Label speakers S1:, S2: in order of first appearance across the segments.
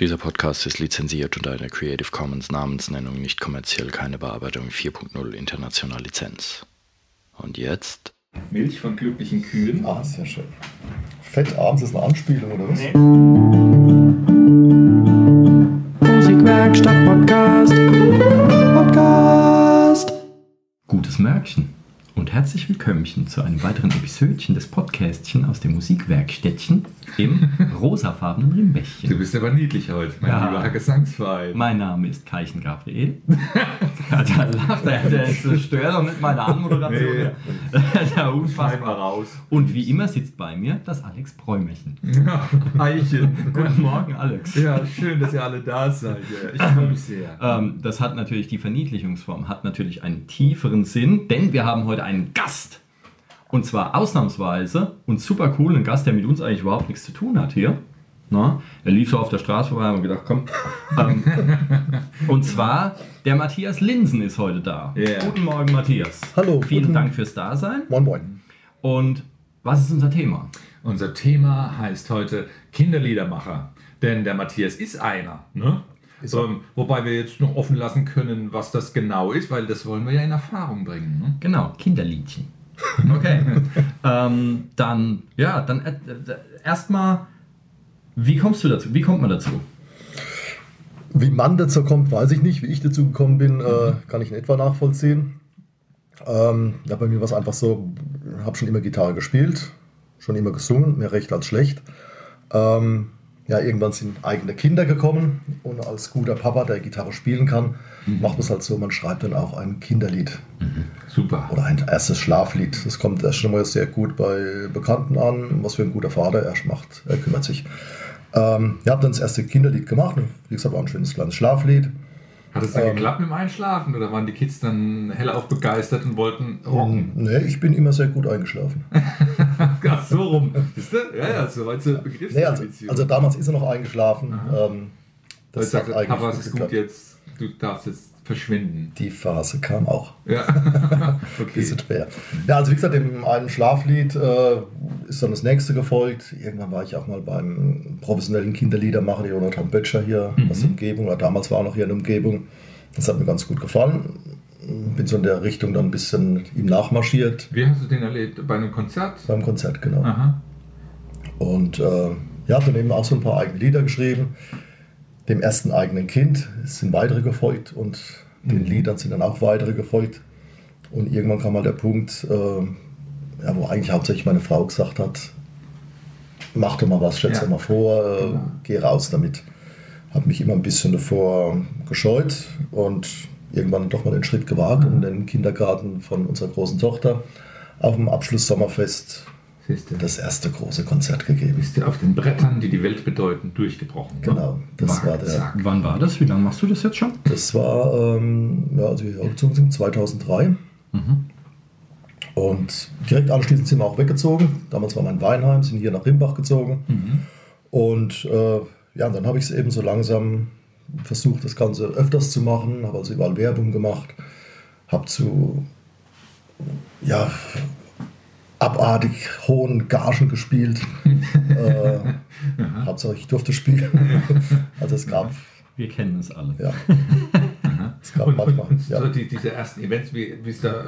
S1: Dieser Podcast ist lizenziert unter einer Creative Commons Namensnennung nicht kommerziell keine Bearbeitung 4.0 international Lizenz. Und jetzt?
S2: Milch von glücklichen Kühen.
S3: Ah, sehr schön. Fett abends ist eine Anspielung, oder was?
S4: Musikwerkstatt Podcast. Podcast.
S5: Gutes Märkchen und herzlich willkommen zu einem weiteren Episodchen des Podcastchen aus dem Musikwerkstättchen im rosafarbenen
S2: Du
S5: Rimbächchen.
S2: bist aber niedlich heute, mein
S5: Ja.
S2: lieber Gesangsverein.
S5: Mein Name ist Keichen Gabriel. ja, da lacht er, der ist- stört doch nicht meine Anmoderation.
S2: Nee.
S5: Ja unfassbar.
S2: raus.
S5: Und wie immer sitzt bei mir das Alex Bräumerchen.
S2: Ja, Eichen.
S5: Guten Morgen, Alex.
S2: Ja, schön, dass ihr alle da seid. Ich freue mich sehr.
S5: Ähm, das hat natürlich die Verniedlichungsform, hat natürlich einen tieferen Sinn, denn wir haben heute einen Gast. Und zwar ausnahmsweise und super cool, ein Gast, der mit uns eigentlich überhaupt nichts zu tun hat hier. Na, er lief so auf der Straße vorbei und gedacht, komm. Ähm, und zwar, der Matthias Linsen ist heute da.
S2: Ja.
S5: Guten Morgen, Matthias.
S3: Hallo,
S5: Vielen
S3: guten-
S5: Dank fürs Dasein.
S3: Moin, moin.
S5: Und was ist unser Thema?
S2: Unser Thema heißt heute Kinderliedermacher. Denn der Matthias ist einer. Ne?
S3: Ist.
S2: Ähm, wobei wir jetzt noch offen lassen können, was das genau ist, weil das wollen wir ja in Erfahrung bringen. Ne?
S5: Genau, Kinderliedchen. Okay. ähm, dann, ja, dann äh, äh, erstmal, wie kommst du dazu? Wie kommt man dazu?
S3: Wie man dazu kommt, weiß ich nicht. Wie ich dazu gekommen bin, äh, kann ich in etwa nachvollziehen. Ähm, ja, bei mir war es einfach so, habe schon immer Gitarre gespielt, schon immer gesungen, mehr recht als schlecht. Ähm, ja, irgendwann sind eigene Kinder gekommen und als guter Papa, der Gitarre spielen kann, macht man es halt so, man schreibt dann auch ein Kinderlied
S2: Super.
S3: oder ein erstes Schlaflied. Das kommt erst schon mal sehr gut bei Bekannten an, was für ein guter Vater er macht, er kümmert sich. Ähm, ich habe dann das erste Kinderlied gemacht, wie gesagt, war ein schönes kleines Schlaflied.
S2: Hat es dann
S3: Ähm,
S2: geklappt mit dem Einschlafen oder waren die Kids dann hellauf begeistert und wollten rocken?
S3: Nee, ich bin immer sehr gut eingeschlafen.
S2: Ach, so rum. Siehst du? Ja, ja, so weit zur Begriffsdefinition.
S3: Nee, also, also damals ist er noch eingeschlafen. Ähm,
S2: Das sagt,
S3: eigentlich
S2: Papa, es ist gut
S3: geklappt.
S2: jetzt, du darfst jetzt verschwinden.
S3: Die Phase kam auch.
S2: Ja. okay.
S3: Bisschen schwer. Ja, also wie gesagt, im einen Schlaflied äh, ist dann das nächste gefolgt. Irgendwann war ich auch mal beim professionellen Kinderliedermacher, Jonathan Böttcher hier aus der Umgebung, oder damals war er noch hier in der Umgebung. Das hat mir ganz gut gefallen. Bin so in der Richtung dann ein bisschen ihm nachmarschiert.
S2: Wie hast du den erlebt? Bei einem Konzert?
S3: Beim Konzert, genau.
S2: Aha.
S3: Und äh, ja, habe dann eben auch so ein paar eigene Lieder geschrieben. Dem ersten eigenen Kind sind weitere gefolgt und den Liedern sind dann auch weitere gefolgt. Und irgendwann kam mal der Punkt, äh, ja, wo eigentlich hauptsächlich meine Frau gesagt hat, mach doch mal was, stell
S2: Ja.
S3: dir mal vor, äh,
S2: Genau.
S3: geh raus damit. Habe mich immer ein bisschen davor gescheut und irgendwann doch mal den Schritt gewagt und in den Kindergarten von unserer großen Tochter auf dem Abschluss-Sommerfest das erste große Konzert gegeben.
S2: bist du auf den Brettern, die die Welt bedeuten, durchgebrochen.
S3: Genau, das
S2: Zack,
S3: war der-
S2: zack.
S5: Wann war das? Wie lange machst du das jetzt schon?
S3: Das war, ähm, ja, als wir umgezogen sind, 2003. Und direkt anschließend sind wir auch weggezogen. Damals war mein Weinheim, sind hier nach Rimbach gezogen. Und äh, ja, und dann habe ich es eben so langsam versucht, das Ganze öfters zu machen, habe also überall Werbung gemacht, habe zu ja, abartig hohen Gagen gespielt. äh, Hauptsache ich durfte spielen. also es gab,
S5: Wir kennen es alle.
S3: ja, es gab
S2: Und,
S3: manchmal.
S2: und
S3: Ja.
S2: so die, diese ersten Events, wie, wie, ist da,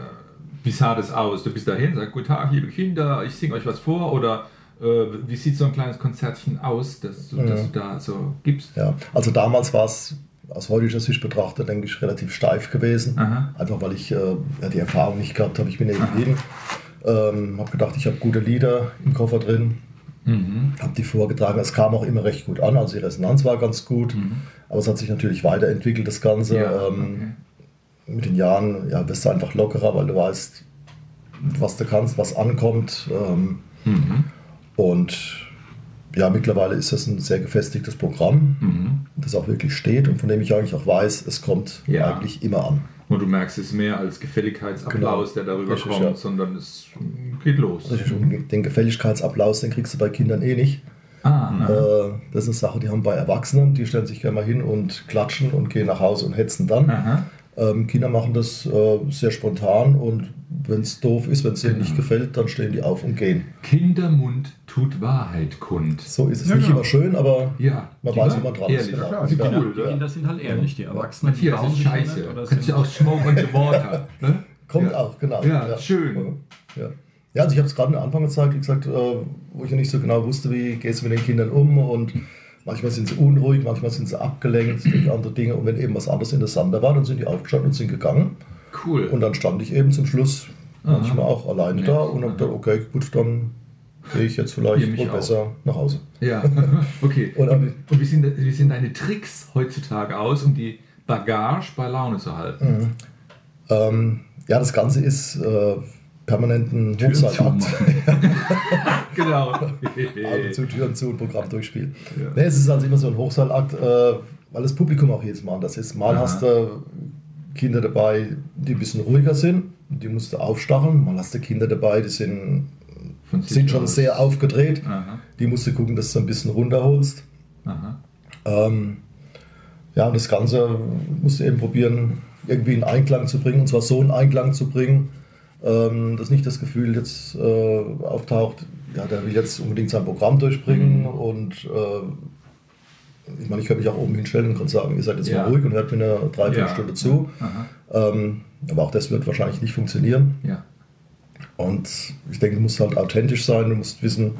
S2: wie sah das aus? Du bist dahin, sagst, guten Tag, liebe Kinder, ich singe euch was vor oder äh, wie sieht so ein kleines Konzertchen aus, das, du- das du da so gibst?
S3: Ja, also damals war es aus heutiger Sicht betrachtet, denke ich, relativ steif gewesen.
S2: Aha.
S3: Einfach weil ich äh, ja, die Erfahrung nicht gehabt habe. Ich bin ja geblieben. Ähm, habe gedacht, ich habe gute Lieder im Koffer drin.
S2: Mhm.
S3: Habe die vorgetragen. Es kam auch immer recht gut an. Also die Resonanz war ganz gut. Aber es hat sich natürlich weiterentwickelt, das Ganze.
S2: Mhm. Ja,
S3: ähm, Mit den Jahren ja, wirst du einfach lockerer, weil du weißt, was du kannst, was ankommt. Ähm,
S2: Mhm.
S3: und ja, mittlerweile ist das ein sehr gefestigtes Programm,
S2: Mhm.
S3: das auch wirklich steht und von dem ich eigentlich auch weiß, es kommt
S2: Ja.
S3: eigentlich immer an.
S2: Und du merkst es mehr als Gefälligkeitsapplaus, der darüber
S3: Richtig,
S2: kommt,
S3: ja.
S2: sondern es geht los.
S3: Den Gefälligkeitsapplaus, den kriegst du bei Kindern eh nicht.
S2: Ah,
S3: Äh, das ist eine Sache, die haben bei Erwachsenen, die stellen sich gerne mal hin und klatschen und gehen nach Hause und hetzen dann.
S2: aha.
S3: Ähm, Kinder machen das äh, sehr spontan und wenn es doof ist, wenn es denen
S2: Genau.
S3: nicht gefällt, dann stehen die auf und gehen.
S2: Kindermund tut Wahrheit kund.
S3: So ist es
S5: Ja,
S3: nicht
S5: genau.
S3: immer schön, aber
S2: Ja,
S3: man
S2: die
S3: weiß, wo man dran ist.
S2: ehrlich.
S3: Genau.
S2: Klar, die
S3: Ja.
S2: cool,
S5: die
S2: ja.
S5: Kinder sind halt ehrlich, die Erwachsenen
S2: Matthias, das ist scheiße.
S5: oder
S2: Kannst
S5: sind
S2: du auch Smoke on the Water. Ne?
S3: Kommt
S2: ja.
S3: auch, genau.
S2: Ja, schön.
S3: Ja, ja also ich habe es gerade in der Anfangszeit, wie gesagt, äh, wo ich ja nicht so genau wusste, wie gehst du mit den Kindern um und manchmal sind sie unruhig, manchmal sind sie abgelenkt durch andere Dinge und wenn eben was anderes interessanter war, dann sind die aufgestanden und sind gegangen
S2: Cool.
S3: und dann stand ich eben zum Schluss
S2: Aha.
S3: manchmal auch alleine
S2: Nett.
S3: da und habe gedacht, okay, gut, dann gehe ich jetzt vielleicht wohl
S2: auch.
S3: besser nach Hause.
S2: Ja, okay. Und und wie, sind, wie sehen deine Tricks heutzutage aus, um die Bagage bei Laune zu halten?
S3: Ähm, ja, das Ganze ist äh, permanenten Hochseilakt.
S2: Genau.
S3: Augen zu, Türen zu und Programm durchspielen.
S2: Ja.
S3: Nee, es ist also immer so ein Hochseilakt, äh, weil das Publikum auch jedes Mal anders ist. Mal
S2: Aha.
S3: hast du Kinder dabei, die ein bisschen ruhiger sind, die musst du aufstacheln. Mal hast du Kinder dabei, die sind, sind schon
S2: aus.
S3: sehr aufgedreht.
S2: Aha,
S3: Die musst du gucken, dass du ein bisschen runterholst. Ähm, ja, und das Ganze musst du eben probieren, irgendwie in Einklang zu bringen, und zwar so in Einklang zu bringen, ähm, dass nicht das Gefühl jetzt äh, auftaucht, ja, der will jetzt unbedingt sein Programm durchbringen und äh, ich meine, ich könnte mich auch oben hinstellen und kann sagen, ihr seid jetzt
S2: Ja.
S3: mal ruhig und hört mir eine Dreiviertelstunde
S2: Ja.
S3: zu. Ähm, aber auch das wird wahrscheinlich nicht funktionieren.
S2: Ja.
S3: Und ich denke, du musst halt authentisch sein, du musst wissen,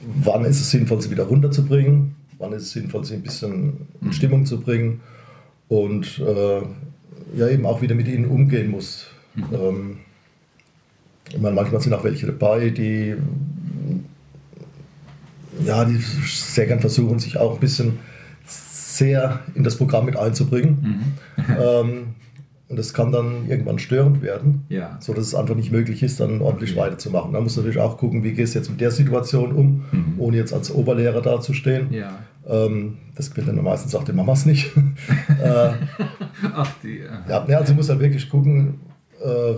S3: wann ist es sinnvoll, sie wieder runterzubringen, wann ist es sinnvoll, sie ein bisschen in Stimmung zu bringen und äh, ja eben auch wieder mit ihnen umgehen musst. Ähm, ich meine, manchmal sind auch welche dabei, die ja, die sehr gern versuchen, sich auch ein bisschen sehr in das Programm mit einzubringen. ähm, und das kann dann irgendwann störend werden
S2: Ja.
S3: so dass es einfach nicht möglich ist, dann ordentlich weiterzumachen. Da musst du natürlich auch gucken, wie gehst du jetzt mit der Situation um,
S2: Mhm.
S3: ohne jetzt als Oberlehrer dazustehen.
S2: Ja.
S3: Ähm, das gewinnt dann meistens auch die Mamas nicht. äh,
S2: Ach, die. aha.
S3: ja, ne, also du musst halt wirklich gucken, äh,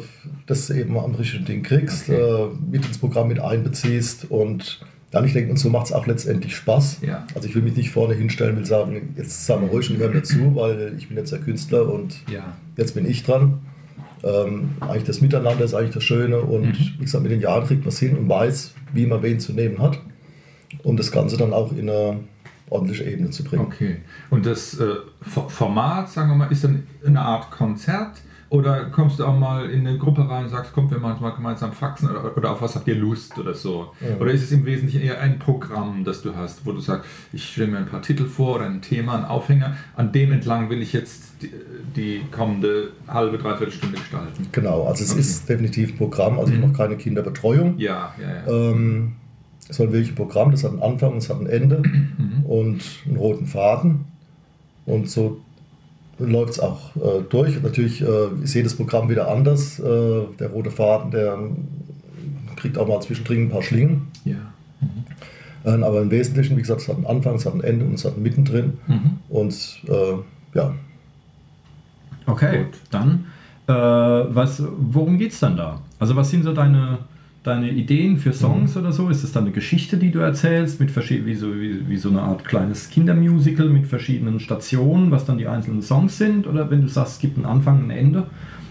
S3: dass du eben am richtigen Ding kriegst,
S2: Okay.
S3: äh, mit ins Programm mit einbeziehst und dann, ich denke, und so macht es auch letztendlich Spaß.
S2: Ja.
S3: Also ich will mich nicht vorne hinstellen, will sagen, jetzt sagen wir ruhig und hören mir zu, weil ich bin jetzt der Künstler und
S2: Ja.
S3: jetzt bin ich dran. Ähm, eigentlich das Miteinander ist eigentlich das Schöne und
S2: Mhm.
S3: wie gesagt, mit den Jahren kriegt man es hin und weiß, wie man wen zu nehmen hat, um das Ganze dann auch in eine ordentliche Ebene zu bringen.
S2: Okay. Und das äh, Format, sagen wir mal, ist dann eine Art Konzert? Oder kommst du auch mal in eine Gruppe rein und sagst, kommt, wir machen mal gemeinsam Faxen oder, oder auf was habt ihr Lust oder so?
S3: Ja.
S2: Oder ist es im Wesentlichen eher ein Programm, das du hast, wo du sagst, ich stelle mir ein paar Titel vor oder ein Thema, einen Aufhänger, an dem entlang will ich jetzt die, die kommende halbe, dreiviertel Stunde gestalten?
S3: Genau, also es
S2: Okay.
S3: ist definitiv ein Programm, also ich
S2: Mhm.
S3: mache keine Kinderbetreuung.
S2: Ja, ja, ja.
S3: Ähm, es soll wirklich ein Programm, das hat einen Anfang, es hat ein Ende
S2: Mhm.
S3: und einen roten Faden. Und so läuft es auch äh, durch. Und natürlich äh, ist jedes Programm wieder anders. Äh, der rote Faden, der kriegt auch mal zwischendrin ein paar Schlingen.
S2: ja.
S3: Ähm, aber im Wesentlichen, wie gesagt, es hat einen Anfang, es hat ein Ende und es hat ein Mittendrin.
S2: Mhm.
S3: Und äh, ja,
S5: Okay,
S2: Gut.
S5: dann, äh, was, worum geht es dann da? Also was sind so deine, deine Ideen für Songs oder so? Ist es dann eine Geschichte, die du erzählst, mit verschied- wie, so, wie, wie so eine Art kleines Kindermusical mit verschiedenen Stationen, was dann die einzelnen Songs sind? Oder wenn du sagst, es gibt einen Anfang, ein Ende,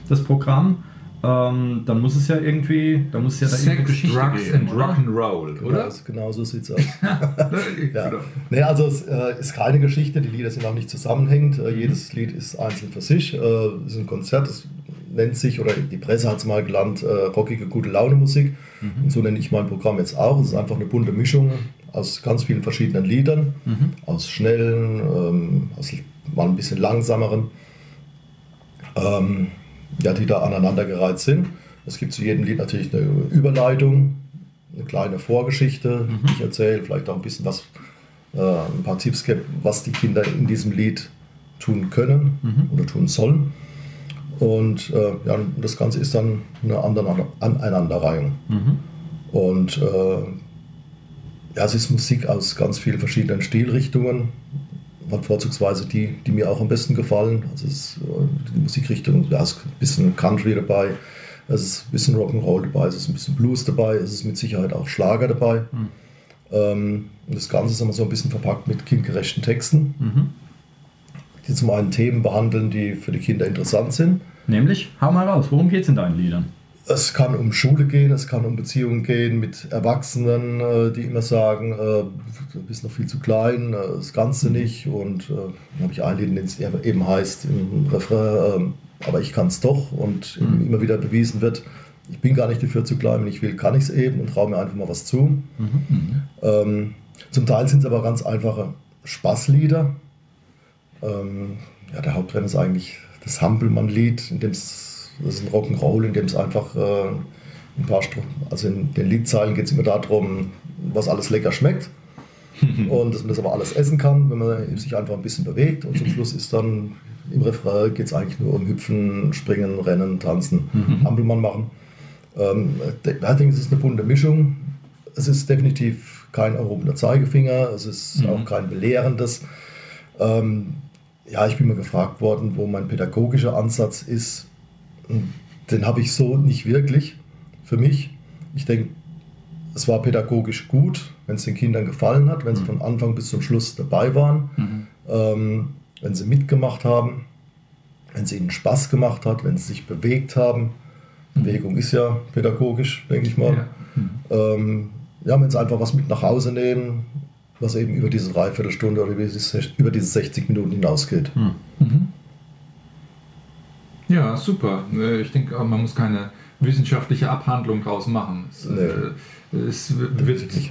S5: das Programm, ähm, dann muss es ja irgendwie, dann muss es ja da irgendeine
S2: Sex,
S5: Geschichte
S2: Drugs
S5: geben,
S2: and
S5: oder?
S2: Rock'n'Roll, oder?
S3: Genau, genau so sieht es aus. Ja.
S2: Genau.
S3: Nee, also es äh, ist keine Geschichte, die Lieder sind auch nicht zusammenhängend. Äh, jedes Lied ist einzeln für sich. Äh, es ist ein Konzert, das nennt sich, oder die Presse hat es mal genannt, äh, rockige, gute Laune Musik. Und so nenne ich mein Programm jetzt auch. Es ist einfach eine bunte Mischung aus ganz vielen verschiedenen Liedern, aus schnellen, ähm, aus mal ein bisschen langsameren, ähm, ja, die da aneinandergereiht sind. Es gibt zu jedem Lied natürlich eine Überleitung, eine kleine Vorgeschichte, die ich erzähle, vielleicht auch ein bisschen was, äh, ein paar Tipps was die Kinder in diesem Lied tun können oder tun sollen. Und äh, ja, das Ganze ist dann eine Aneinander- Aneinanderreihung. Und äh, ja, es ist Musik aus ganz vielen verschiedenen Stilrichtungen. Hat vorzugsweise die, die mir auch am besten gefallen. Also es ist äh, die Musikrichtung, da ist ein bisschen Country dabei, es ist ein bisschen Rock'n'Roll dabei, es ist ein bisschen Blues dabei, es ist mit Sicherheit auch Schlager dabei. Ähm, und das Ganze ist immer so ein bisschen verpackt mit kindgerechten Texten.
S5: Mhm.
S3: Die zum einen Themen behandeln, die für die Kinder interessant sind.
S5: Nämlich, hau mal raus, worum geht es in deinen Liedern?
S3: Es kann um Schule gehen, es kann um Beziehungen gehen mit Erwachsenen, äh, die immer sagen, äh, du bist noch viel zu klein, äh, das Ganze nicht. Und dann habe ich ein Lied, dem es eben heißt im Refrain, aber ich kann es doch. Und mhm. immer wieder bewiesen wird, ich bin gar nicht dafür zu klein, wenn ich will, kann ich es eben und traue mir einfach mal was zu. Mhm. Ähm, zum Teil sind es aber ganz einfache Spaßlieder. Ähm, ja, der Hauptrennen ist eigentlich das Hampelmann-Lied, in dem es das ist ein Rock'n'Roll, in dem es einfach äh, ein paar, Str also in den Liedzeilen geht es immer darum, was alles lecker schmeckt. und dass man das aber alles essen kann, wenn man sich einfach ein bisschen bewegt. Und zum Schluss ist dann im Refrain geht es eigentlich nur um Hüpfen, Springen, Rennen, Tanzen, mhm. Ampelmann machen. Ähm, ich denke, es ist eine bunte Mischung. Es ist definitiv kein erhobener Zeigefinger, es ist mhm. auch kein belehrendes. Ähm, ja, ich bin mal gefragt worden, wo mein pädagogischer Ansatz ist den habe ich so nicht wirklich für mich. Ich denke, es war pädagogisch gut, wenn es den Kindern gefallen hat, wenn sie mhm. von Anfang bis zum Schluss dabei waren, mhm. ähm, wenn sie mitgemacht haben, wenn es ihnen Spaß gemacht hat, wenn sie sich bewegt haben. Mhm. Bewegung ist ja pädagogisch, denke ich mal. Ja, mhm. ähm, ja wenn sie einfach was mit nach Hause nehmen, was eben über diese Dreiviertelstunde oder über diese 60 Minuten hinausgeht. Mhm. mhm.
S2: Ja, super. Äh, ich denke, man muss keine wissenschaftliche Abhandlung daraus machen. Es, nee. Äh, es wird äh,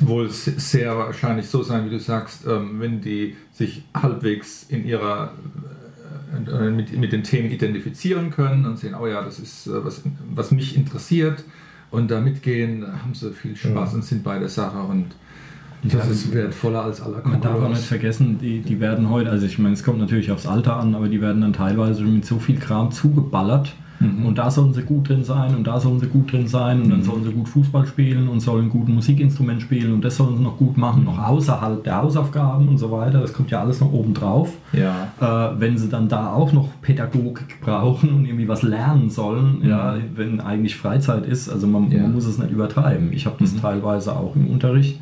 S2: wohl sehr wahrscheinlich so sein, wie du sagst, ähm, wenn die sich halbwegs in ihrer mit, mit den Themen identifizieren können und sehen, oh ja, das ist was, was mich interessiert und da mitgehen, haben sie viel Spaß ja. und sind bei der Sache und das ist wertvoller als aller
S5: Man darf auch nicht vergessen, die, die werden heute, also ich meine, es kommt natürlich aufs Alter an, aber die werden dann teilweise mit so viel Kram zugeballert. Mhm. Und da sollen sie gut drin sein und da sollen sie gut drin sein und dann mhm. sollen sie gut Fußball spielen und sollen gut Musikinstrument spielen und das sollen sie noch gut machen, noch außerhalb der Hausaufgaben und so weiter. Das kommt ja alles noch oben drauf.
S2: Ja.
S5: Äh, wenn sie dann da auch noch Pädagogik brauchen und irgendwie was lernen sollen, mhm. ja, wenn eigentlich Freizeit ist, also man, ja. man muss es nicht übertreiben. Ich habe das mhm. teilweise auch im Unterricht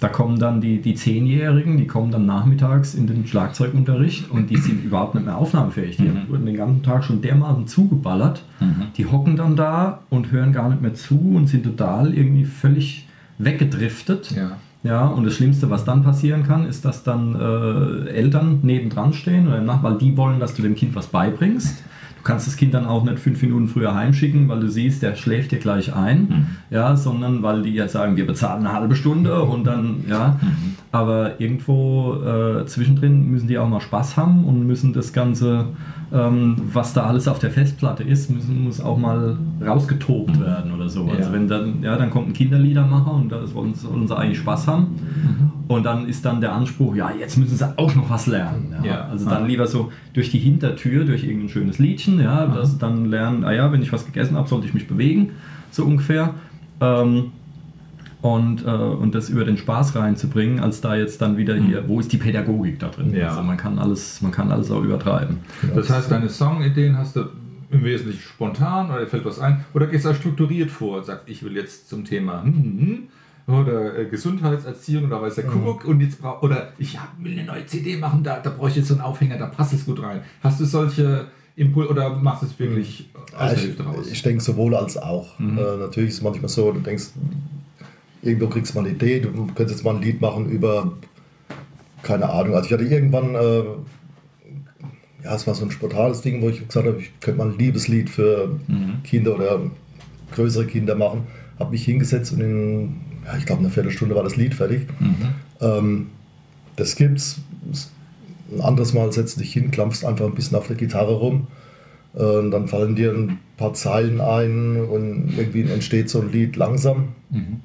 S5: da kommen dann die, die Zehnjährigen, die kommen dann nachmittags in den Schlagzeugunterricht und die sind überhaupt nicht mehr aufnahmefähig. Die mhm. wurden den ganzen Tag schon dermaßen zugeballert. Mhm. Die hocken dann da und hören gar nicht mehr zu und sind total irgendwie völlig weggedriftet.
S2: Ja.
S5: Ja, und das Schlimmste, was dann passieren kann, ist, dass dann äh, Eltern nebendran stehen, oder nach, weil die wollen, dass du dem Kind was beibringst. Du kannst das Kind dann auch nicht fünf Minuten früher heimschicken, weil du siehst, der schläft dir gleich ein, mhm. ja, sondern weil die ja sagen, wir bezahlen eine halbe Stunde und dann, ja. Mhm. Aber irgendwo äh, zwischendrin müssen die auch mal Spaß haben und müssen das Ganze, ähm, was da alles auf der Festplatte ist, müssen, muss auch mal rausgetobt werden oder so. Also ja. Also wenn dann, ja, dann kommt ein Kinderliedermacher und da wollen, sollen sie eigentlich Spaß haben. Mhm. Und dann ist dann der Anspruch, ja, jetzt müssen sie auch noch was lernen. Ja. ja. Also dann lieber so durch die Hintertür, durch irgendein schönes Liedchen, ja, mhm. dass dann lernen, ah ja, wenn ich was gegessen habe, sollte ich mich bewegen, so ungefähr. Ähm, und, äh, und das über den Spaß reinzubringen, als da jetzt dann wieder hier, wo ist die Pädagogik da drin?
S2: Ja.
S5: Also man kann alles, man kann alles auch übertreiben.
S2: Das heißt, deine Songideen hast du im Wesentlichen spontan oder fällt was ein? Oder gehst du strukturiert vor und sagst, ich will jetzt zum Thema hm, hm, hm oder äh, Gesundheitserziehung oder weiß der mhm. Kuckuck und jetzt brauch, oder ich will eine neue CD machen, da, da brauche ich jetzt so einen Aufhänger, da passt es gut rein. Hast du solche Impulse oder machst du es wirklich
S3: mhm. aus raus? Ich denke sowohl als auch. Mhm. Äh, natürlich ist es manchmal so, du denkst, irgendwo kriegst du mal eine Idee, du könntest jetzt mal ein Lied machen über, keine Ahnung, also ich hatte irgendwann, äh, ja, es war so ein spontanes Ding, wo ich gesagt habe, ich könnte mal ein Liebeslied für mhm. Kinder oder größere Kinder machen. Habe mich hingesetzt und in ja, ich glaube, eine Viertelstunde war das Lied fertig. Mhm. Ähm, das gibt's. Ein anderes Mal setzt dich hin, klampfst einfach ein bisschen auf der Gitarre rum. Äh, und dann fallen dir ein paar Zeilen ein und irgendwie entsteht so ein Lied langsam. Mhm.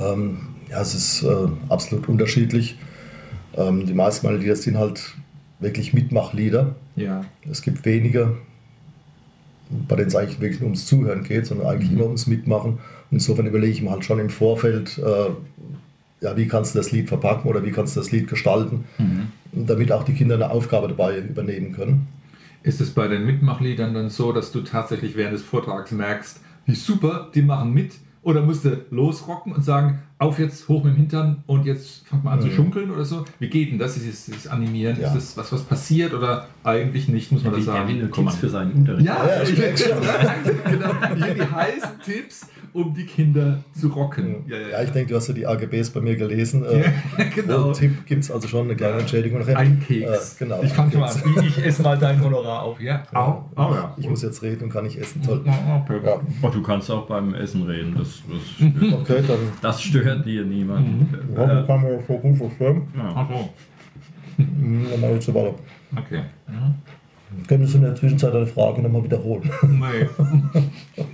S3: Ähm, ja, es ist äh, absolut unterschiedlich. Ähm, die meisten meiner Lieder sind halt wirklich Mitmachlieder.
S2: Ja.
S3: Es gibt wenige, bei denen es eigentlich wirklich nur ums Zuhören geht, sondern eigentlich mhm. immer ums Mitmachen. Insofern überlege ich mir halt schon im Vorfeld, äh, ja, wie kannst du das Lied verpacken oder wie kannst du das Lied gestalten, mhm. damit auch die Kinder eine Aufgabe dabei übernehmen können.
S2: Ist es bei den Mitmachliedern dann so, dass du tatsächlich während des Vortrags merkst, wie super, die machen mit Oder musst du losrocken und sagen, auf jetzt, hoch mit dem Hintern und jetzt fangt mal an zu schunkeln oder so? Wie geht denn das, dieses, dieses Animieren?
S3: Ja.
S2: Ist das was, was passiert oder eigentlich nicht, muss man das
S5: Er
S2: sagen?
S5: Tipps für seinen Unterricht.
S2: Ja,
S3: Ja,
S2: ich
S3: ich merk's schon.
S2: genau. Ich will die heißen Tipps, um die Kinder zu rocken.
S3: Ja, ich denke, du hast ja die AGBs bei mir gelesen. Äh,
S2: Ja, genau.
S3: Tipp gibt es also schon eine kleine Entschädigung. nachher.
S2: Ein Keks.
S3: Äh, genau.
S2: Ich fange mal an. Ich, ich esse mal dein Honorar auf. Ja. Au. Au, ja.
S3: Ich muss jetzt reden und kann nicht essen. Toll.
S2: Ja.
S3: Ja.
S5: Oh, du kannst auch beim Essen reden. Das, das,
S3: Okay, dann
S5: das stört dir niemand.
S3: ja, kann man so gut verstehen.
S5: Ja.
S2: Ach so.
S3: Mhm, Dann mache ich so weiter.
S2: Okay.
S3: Könntest du in der Zwischenzeit deine Frage nochmal wiederholen?
S2: Nee.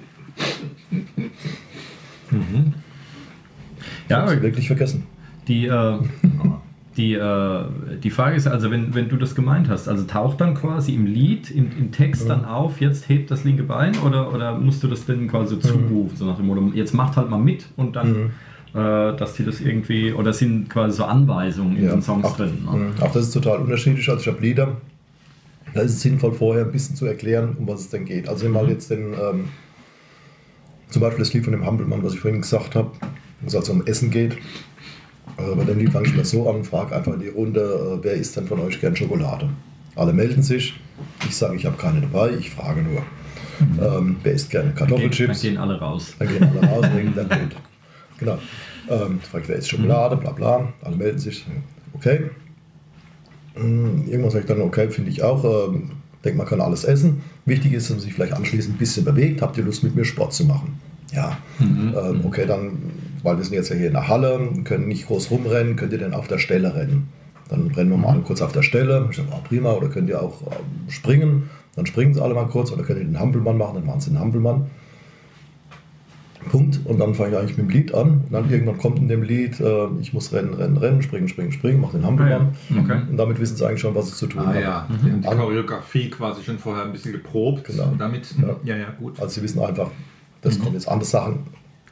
S5: Ja,
S3: wirklich vergessen.
S5: die, äh, die, äh, die Frage ist also, wenn, wenn du das gemeint hast, also taucht dann quasi im Lied, im, im Text dann auf, jetzt hebt das linke Bein oder, oder musst du das denn quasi zurufen, so nach dem Motto, jetzt macht halt mal mit und dann, äh, dass die das irgendwie, oder sind quasi so Anweisungen in
S3: Ja.
S5: den Songs
S3: Auch,
S5: drin. Ne?
S3: Mhm. auch das ist total unterschiedlich. Also ich habe Lieder, da ist es sinnvoll vorher ein bisschen zu erklären, um was es denn geht. Also wenn mal jetzt den, ähm, zum Beispiel das Lied von dem Hampelmann, was ich vorhin gesagt habe, wo es also um Essen geht. Äh, bei dem Lied fange ich immer so an, frage einfach in die Runde, äh, wer isst denn von euch gern Schokolade? Alle melden sich. Ich sage, ich habe keine dabei, ich frage nur. Ähm, wer isst gerne
S5: Gehen, dann
S3: Kartoffelchips?
S5: gehen alle raus.
S3: Dann gehen alle raus und denken, dann gut. Genau. Ähm, frage ich, wer ist Schokolade, bla bla. Alle melden sich. Okay. Hm, Irgendwann sage ich dann, okay, finde ich auch. Ähm, denke, man kann alles essen. Wichtig ist, dass man sich vielleicht anschließend ein bisschen bewegt. Habt ihr Lust, mit mir Sport zu machen? Ja. Ähm, okay, dann, weil wir sind jetzt ja hier in der Halle, können nicht groß rumrennen, könnt ihr denn auf der Stelle rennen? Dann rennen wir mal kurz auf der Stelle. Ich sage, oh, prima, oder könnt ihr auch ähm, springen? Dann springen sie alle mal kurz, oder könnt ihr den Hampelmann machen, dann machen sie den Hampelmann. Punkt. Und dann fange ich eigentlich mit dem Lied an. Und dann irgendwann kommt in dem Lied, äh, ich muss rennen, rennen, rennen, springen, springen, springen, mach den Hampelmann.
S5: Ah, ja. Okay.
S3: Und damit wissen sie eigentlich schon, was sie zu tun
S2: Ah
S3: haben.
S2: ja, die haben die Choreografie quasi schon vorher ein bisschen geprobt.
S3: Genau.
S2: Damit,
S3: Ja.
S2: ja, ja, gut.
S3: Also sie wissen einfach, das kommen jetzt andere Sachen,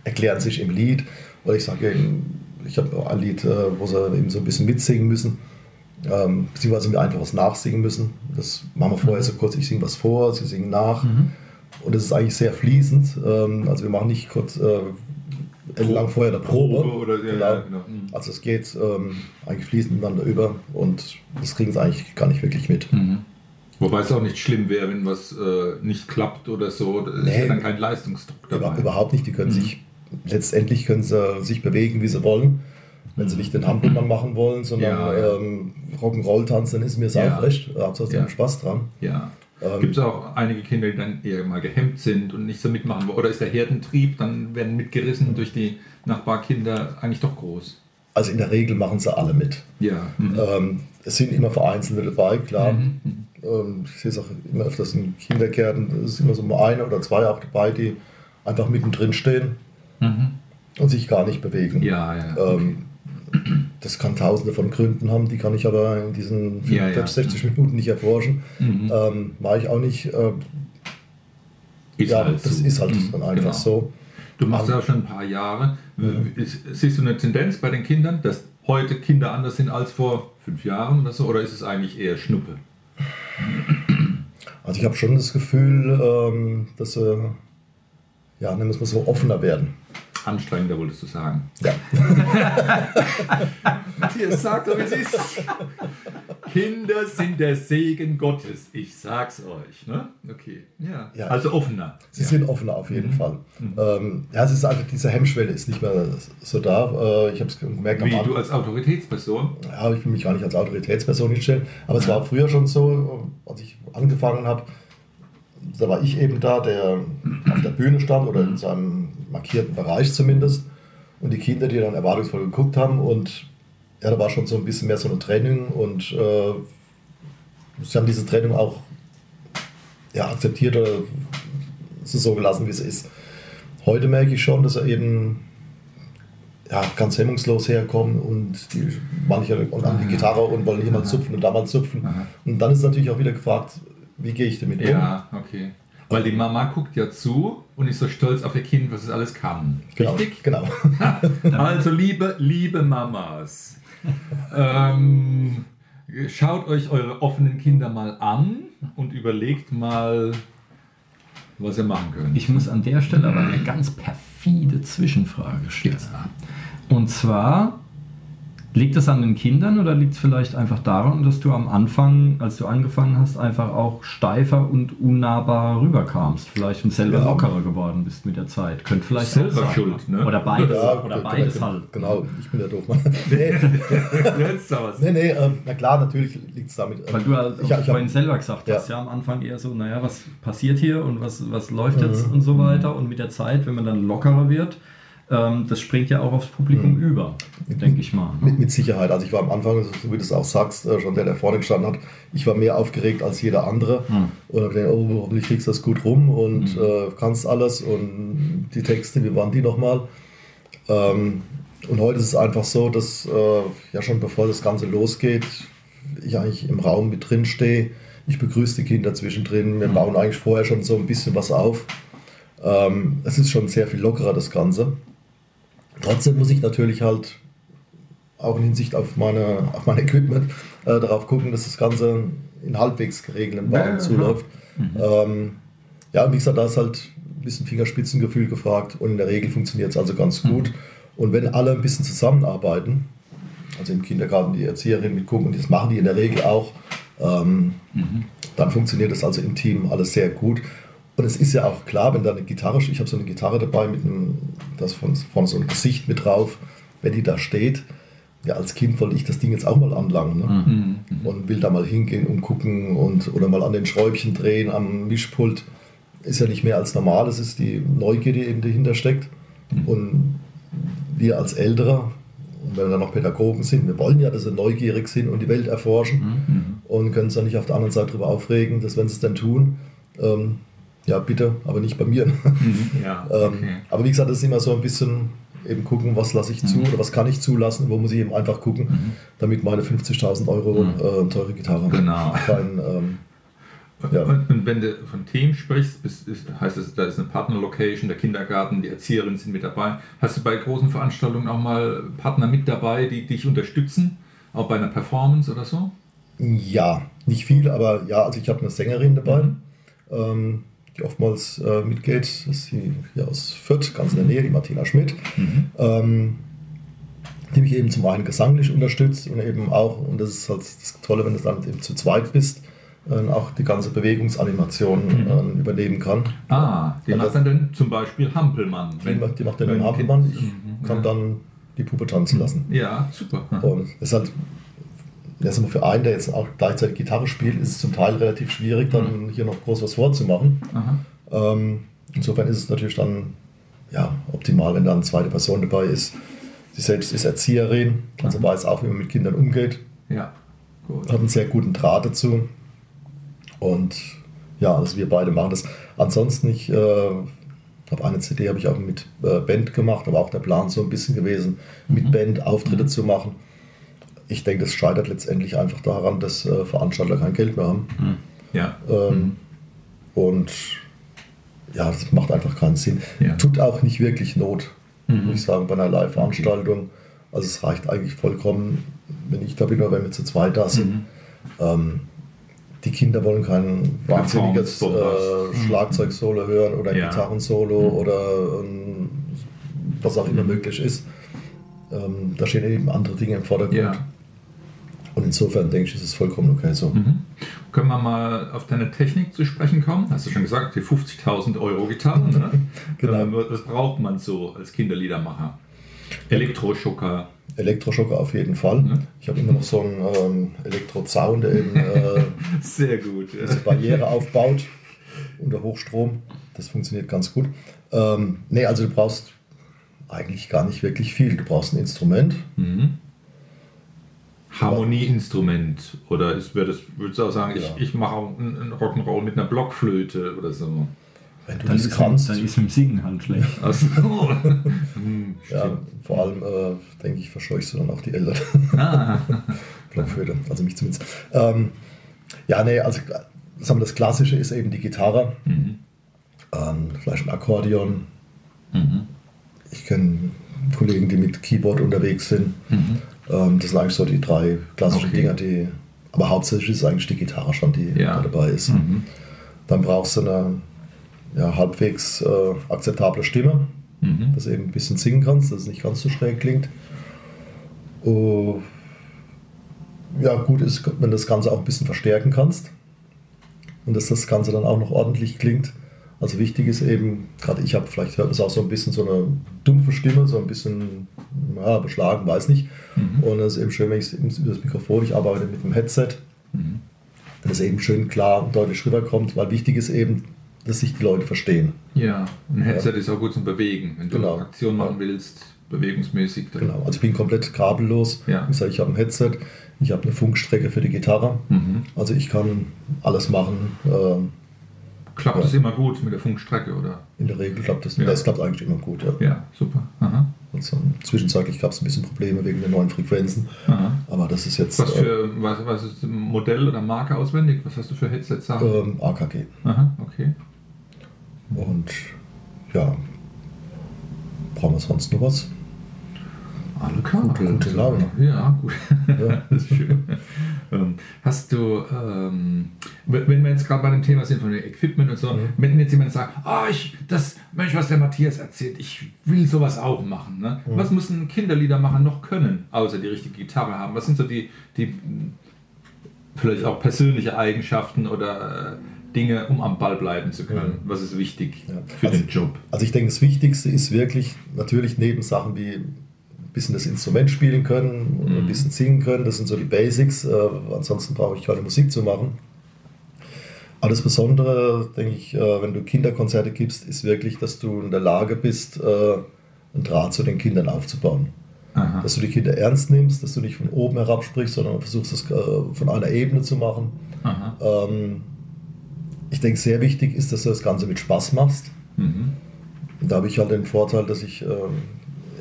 S3: erklären sich im Lied. Oder ich sage eben, ich habe ein Lied, äh, wo sie eben so ein bisschen mitsingen müssen. Ähm, beziehungsweise mir einfach was nachsingen müssen. Das machen wir vorher so kurz, ich singe was vor, sie singen nach. Und es ist eigentlich sehr fließend. Ähm, also wir machen nicht kurz äh, lang vorher eine Probe.
S2: Probe oder- ja, ja, genau. Mhm.
S3: Also es geht ähm, eigentlich fließend miteinander über und das kriegen sie eigentlich gar nicht wirklich mit.
S2: Wobei es auch nicht schlimm wäre, wenn was äh, nicht klappt oder so. Da ist
S3: Nee.
S2: ja dann kein Leistungsdruck dabei.
S3: Über, überhaupt nicht. Die
S2: Mhm.
S3: können sich, letztendlich können sie sich bewegen, wie sie wollen. Wenn sie nicht den Hampelmann machen wollen, sondern
S2: Mhm. Ja, ja.
S3: Ähm, Rock'n'Roll tanzen, dann ist mir
S2: Ja.
S3: auch recht. Hauptsache sie
S2: Ja.
S3: haben Spaß dran.
S2: Ja.
S3: Ähm,
S2: Gibt es auch einige Kinder, die dann eher mal gehemmt sind und nicht so mitmachen wollen? Oder ist der Herdentrieb, dann werden mitgerissen durch die Nachbarkinder eigentlich doch groß?
S3: Also in der Regel machen sie alle mit.
S2: Ja. Mhm.
S3: Ähm, es sind immer Vereinzelte dabei, klar. Ähm, ich sehe es auch immer öfters in Kindergärten, es ist immer so eine oder zwei auch dabei, die einfach mittendrin stehen und sich gar nicht bewegen.
S2: Ja, ja.
S3: Ähm, das kann tausende von Gründen haben, die kann ich aber in diesen
S2: Ja, ja.
S3: 45, 60 Minuten nicht erforschen.
S2: Mhm.
S3: Ähm, Mache ich auch nicht. Äh, ja,
S2: halt
S3: das
S2: so.
S3: ist halt
S2: Mhm,
S3: dann einfach
S2: genau.
S3: so.
S2: Du machst ja schon ein paar Jahre. Siehst du eine Tendenz bei den Kindern, dass heute Kinder anders sind als vor fünf Jahren oder so? Oder ist es eigentlich eher Schnuppe?
S3: Also ich habe schon das Gefühl, ähm, dass sie, ja, nennen wir es mal so, offener werden.
S2: Anstrengender wolltest du sagen.
S3: Ja.
S2: Matthias, sag doch, wie es ist. Kinder sind der Segen Gottes. Ich sag's euch. Ne? Okay. Ja.
S3: Ja.
S2: Also offener.
S3: Sie sind offener auf jeden Fall. Ähm, ja, es ist einfach, diese Hemmschwelle ist nicht mehr so da. Äh, ich habe es gemerkt
S2: Wie du als Autoritätsperson.
S3: Ja, ich will mich gar nicht als Autoritätsperson hinstellen, aber es war früher schon so, als ich angefangen habe, da war ich eben da, der auf der Bühne stand oder in seinem markierten Bereich zumindest und die Kinder, die dann erwartungsvoll geguckt haben und ja, da war schon so ein bisschen mehr so eine Trennung und äh, sie haben diese Trennung auch ja, akzeptiert oder es ist so gelassen, wie es ist. Heute merke ich schon, dass er eben ja, ganz hemmungslos herkommen und die, manche und an die Gitarre und wollen hier mal zupfen und da mal zupfen.
S2: Aha.
S3: Und dann ist natürlich auch wieder gefragt, wie gehe ich damit um?
S2: Ja, okay. Weil die Mama guckt ja zu und ist so stolz auf ihr Kind, was es alles kann.
S3: Genau,
S2: Richtig?
S3: genau.
S2: Also liebe, liebe Mamas, ähm, schaut euch eure offenen Kinder mal an und überlegt mal, was ihr machen könnt.
S5: Ich muss an der Stelle aber eine ganz perfide Zwischenfrage stellen. Und zwar, liegt es an den Kindern oder liegt es vielleicht einfach daran, dass du am Anfang, als du angefangen hast, einfach auch steifer und unnahbar rüberkamst? Vielleicht und selber
S3: Ja.
S5: lockerer geworden bist mit der Zeit. Könnte vielleicht
S2: Selber
S5: sein,
S2: schuld, ne?
S5: Oder beides,
S3: Ja,
S5: oder
S3: genau,
S5: beides
S3: genau,
S5: halt.
S3: Genau, ich bin der Doofmann. nee, nee, nee ähm, na klar, natürlich liegt es damit. ähm,
S5: Weil du halt
S3: ich, ich
S5: vorhin
S3: hab,
S5: selber gesagt
S3: Ja.
S5: hast, ja am Anfang eher so, naja, was passiert hier und was, was läuft
S3: Mhm.
S5: jetzt und so weiter. Und mit der Zeit, wenn man dann lockerer wird, das springt ja auch aufs Publikum über, denke ich mal.
S3: Mhm. mit, mit Sicherheit. Also ich war am Anfang, so wie du es auch sagst, äh, schon der, der vorne gestanden hat, ich war mehr aufgeregt als jeder andere.
S5: Hm.
S3: Und habe gedacht, oh, hoffentlich kriegst du das gut rum und äh, kannst alles und die Texte, wie waren die nochmal? Ähm, und heute ist es einfach so, dass äh, ja schon bevor das Ganze losgeht, ich eigentlich im Raum mit drin stehe. Ich begrüße die Kinder zwischendrin. Wir bauen eigentlich vorher schon so ein bisschen was auf. Ähm, es ist schon sehr viel lockerer, das Ganze. Trotzdem muss ich natürlich halt auch in Hinsicht auf, meine, auf mein Equipment äh, darauf gucken, dass das Ganze in halbwegs geregelten Bahnen zuläuft. Ähm, ja, und wie gesagt, da ist halt ein bisschen Fingerspitzengefühl gefragt und in der Regel funktioniert es also ganz gut. Und wenn alle ein bisschen zusammenarbeiten, also im Kindergarten die Erzieherin mitgucken, und das machen die in der Regel auch, ähm, dann funktioniert das also im Team alles sehr gut. Und es ist ja auch klar, wenn da eine Gitarre, ich habe so eine Gitarre dabei mit einem, das von, von so einem Gesicht mit drauf, wenn die da steht, ja, als Kind wollte ich das Ding jetzt auch mal anlangen ne? und will da mal hingehen und gucken und oder mal an den Schräubchen drehen am Mischpult. Ist ja nicht mehr als normal, es ist die Neugier, die eben dahinter steckt. Und wir als Ältere, und wenn wir dann noch Pädagogen sind, wir wollen ja, dass sie neugierig sind und die Welt erforschen und können uns dann nicht auf der anderen Seite darüber aufregen, dass wenn sie es dann tun, ähm, ja bitte, aber nicht bei mir.
S2: Ja,
S3: ähm,
S2: okay.
S3: Aber wie gesagt, das ist immer so ein bisschen eben gucken, was lasse ich zu oder was kann ich zulassen, wo muss ich eben einfach gucken, damit meine 50.000 Euro äh, teure Gitarre
S2: Genau.
S3: kein, ähm, Ja.
S2: Und, und wenn du von Team sprichst, bist, ist, heißt es, da ist eine Partner-Location, der Kindergarten, die Erzieherinnen sind mit dabei. Hast du bei großen Veranstaltungen auch mal Partner mit dabei, die dich unterstützen? Auch bei einer Performance oder so?
S3: Ja, nicht viel, aber ja, also ich habe eine Sängerin dabei, ähm, die oftmals äh, mitgeht. Das ist die hier aus Fürth, ganz in der Nähe, die Martina Schmidt. Ähm, die mich eben zum einen gesanglich unterstützt und eben auch, und das ist halt das Tolle, wenn du dann eben zu zweit bist, äh, auch die ganze Bewegungsanimation äh, übernehmen kann.
S2: Ah, die
S3: Ja,
S2: macht dann, dann zum Beispiel Hampelmann.
S3: Die, macht- die macht den
S2: wenn ein
S3: Hampelmann, ich
S2: Mhm.
S3: kann dann die Puppe tanzen lassen.
S2: Ja, super.
S3: Und es ist halt, sagen wir, für einen, der jetzt auch gleichzeitig Gitarre spielt, ist es zum Teil relativ schwierig, dann hier noch groß was vorzumachen.
S2: Aha.
S3: Ähm, insofern ist es natürlich dann ja, optimal, wenn da eine zweite Person dabei ist. Sie selbst ist Erzieherin, also weiß auch, wie man mit Kindern umgeht,
S2: Ja, gut.
S3: hat einen sehr guten Draht dazu. Und ja, also wir beide machen das. Ansonsten, ich äh, habe eine CD habe ich auch mit äh, Band gemacht, aber auch der Plan so ein bisschen gewesen, mit Band Auftritte zu machen. Ich denke, das scheitert letztendlich einfach daran, dass äh, Veranstalter kein Geld mehr haben.
S2: Ja.
S3: Ähm, Und ja, das macht einfach keinen Sinn.
S2: Ja.
S3: Tut auch nicht wirklich Not, muss ich sagen, bei einer Live-Veranstaltung. Also es reicht eigentlich vollkommen, wenn ich da bin oder wenn wir zu zweit da sind. Ähm, die Kinder wollen kein wahnsinniges äh,
S2: Performance-Bombast.
S3: Schlagzeugsolo hören oder ein
S2: Ja.
S3: Gitarrensolo oder ähm, was auch immer möglich ist. Ähm, da stehen eben andere Dinge im Vordergrund.
S2: Ja.
S3: Und insofern denke ich, ist es vollkommen okay so.
S2: Mhm. Können wir mal auf deine Technik zu sprechen kommen? Hast du schon gesagt, die 50.000 Euro Gitarre. Ne?
S3: Genau.
S2: Ähm, was braucht man so als Kinderliedermacher? Elektroschocker.
S3: Elektroschocker auf jeden Fall.
S2: Mhm.
S3: Ich habe immer noch so einen ähm, Elektrozaun, der eben äh,
S2: Sehr gut. Ja.
S3: diese Barriere aufbaut unter Hochstrom. Das funktioniert ganz gut. Ähm, nee, also du brauchst eigentlich gar nicht wirklich viel. Du brauchst ein Instrument.
S2: Mhm. Harmonieinstrument. Oder ist, das, würdest du auch sagen,
S3: Ja.
S2: ich, ich mache auch einen Rock'n'Roll mit einer Blockflöte oder so?
S3: Wenn du
S5: Dann
S3: das kannst.
S5: dann ist mit dem Singen halt schlecht.
S2: Ach so. Hm,
S3: ja, vor allem, äh, denke ich, verscheuchst du dann auch die Eltern.
S2: Ah.
S3: Blockflöte, also mich zumindest. Ähm, ja, nee, also sagen wir, das Klassische ist eben die Gitarre.
S2: Mhm.
S3: Ähm, vielleicht ein Akkordeon.
S2: Mhm.
S3: Ich kenne Kollegen, die mit Keyboard unterwegs sind.
S2: Mhm.
S3: Ähm, das sind eigentlich so die drei klassischen
S2: Okay.
S3: Dinger, die. Aber hauptsächlich ist es eigentlich die Gitarre schon, die
S2: Ja.
S3: da dabei ist.
S2: Mhm.
S3: Dann brauchst du eine ja, halbwegs äh, akzeptable Stimme. mhm. dass du eben ein bisschen singen kannst, dass es nicht ganz so schräg klingt. Uh, ja, gut ist, wenn du das Ganze auch ein bisschen verstärken kannst und dass das Ganze dann auch noch ordentlich klingt. Also wichtig ist eben, gerade ich habe, vielleicht hört man es auch so ein bisschen so eine dumpfe Stimme, so ein bisschen ja, beschlagen, weiß nicht. Mhm. Und es ist eben schön, wenn ich über das Mikrofon, ich arbeite mit einem Headset, mhm. wenn es eben schön klar und deutlich rüberkommt, weil wichtig ist eben, dass sich die Leute verstehen.
S2: Ja, ein Headset ja. ist auch gut zum Bewegen, wenn du genau. Aktion machen willst, bewegungsmäßig.
S3: Genau, also ich bin komplett kabellos. Ja. Ich sage, ich habe ein Headset, ich habe eine Funkstrecke für die Gitarre, mhm. also ich kann alles machen. Ähm,
S2: klappt ja. das immer gut mit der Funkstrecke, oder?
S3: In der Regel klappt das, ja. das klappt eigentlich immer gut, ja.
S2: Ja, super. Aha.
S3: Also, zwischenzeitlich gab es ein bisschen Probleme wegen der neuen Frequenzen. Aha. Aber das ist jetzt.
S2: Was für äh, was, was ist Modell oder Marke auswendig? Was hast du für Headsets?
S3: Ähm, AKG.
S2: Aha, okay.
S3: Und ja, brauchen wir sonst noch was?
S2: Alle klar.
S3: Gute, gute Laune.
S2: Ja, gut. Ja. das ist schön. Ähm, hast du, ähm, wenn wir jetzt gerade bei dem Thema sind von dem Equipment und so, mhm. wenn jetzt jemand sagt, oh, ich, das, Mensch, was der Matthias erzählt, ich will sowas auch machen. Ne? Mhm. Was muss ein Kinderliedermacher noch können, außer die richtige Gitarre haben? Was sind so die, die vielleicht auch persönliche Eigenschaften oder äh, Dinge, um am Ball bleiben zu können? Was ist wichtig ja. für
S3: also,
S2: den Job?
S3: Also ich denke, das Wichtigste ist wirklich natürlich neben Sachen wie bisschen das Instrument spielen können, mhm. ein bisschen singen können, das sind so die Basics. Äh, ansonsten brauche ich keine Musik zu machen. Aber das Besondere, denke ich, äh, wenn du Kinderkonzerte gibst, ist wirklich, dass du in der Lage bist, äh, einen Draht zu den Kindern aufzubauen. Aha. Dass du die Kinder ernst nimmst, dass du nicht von oben herab sprichst, sondern versuchst es äh, von einer Ebene zu machen. Ähm, ich denke, sehr wichtig ist, dass du das Ganze mit Spaß machst. Mhm. Und da habe ich halt den Vorteil, dass ich, äh,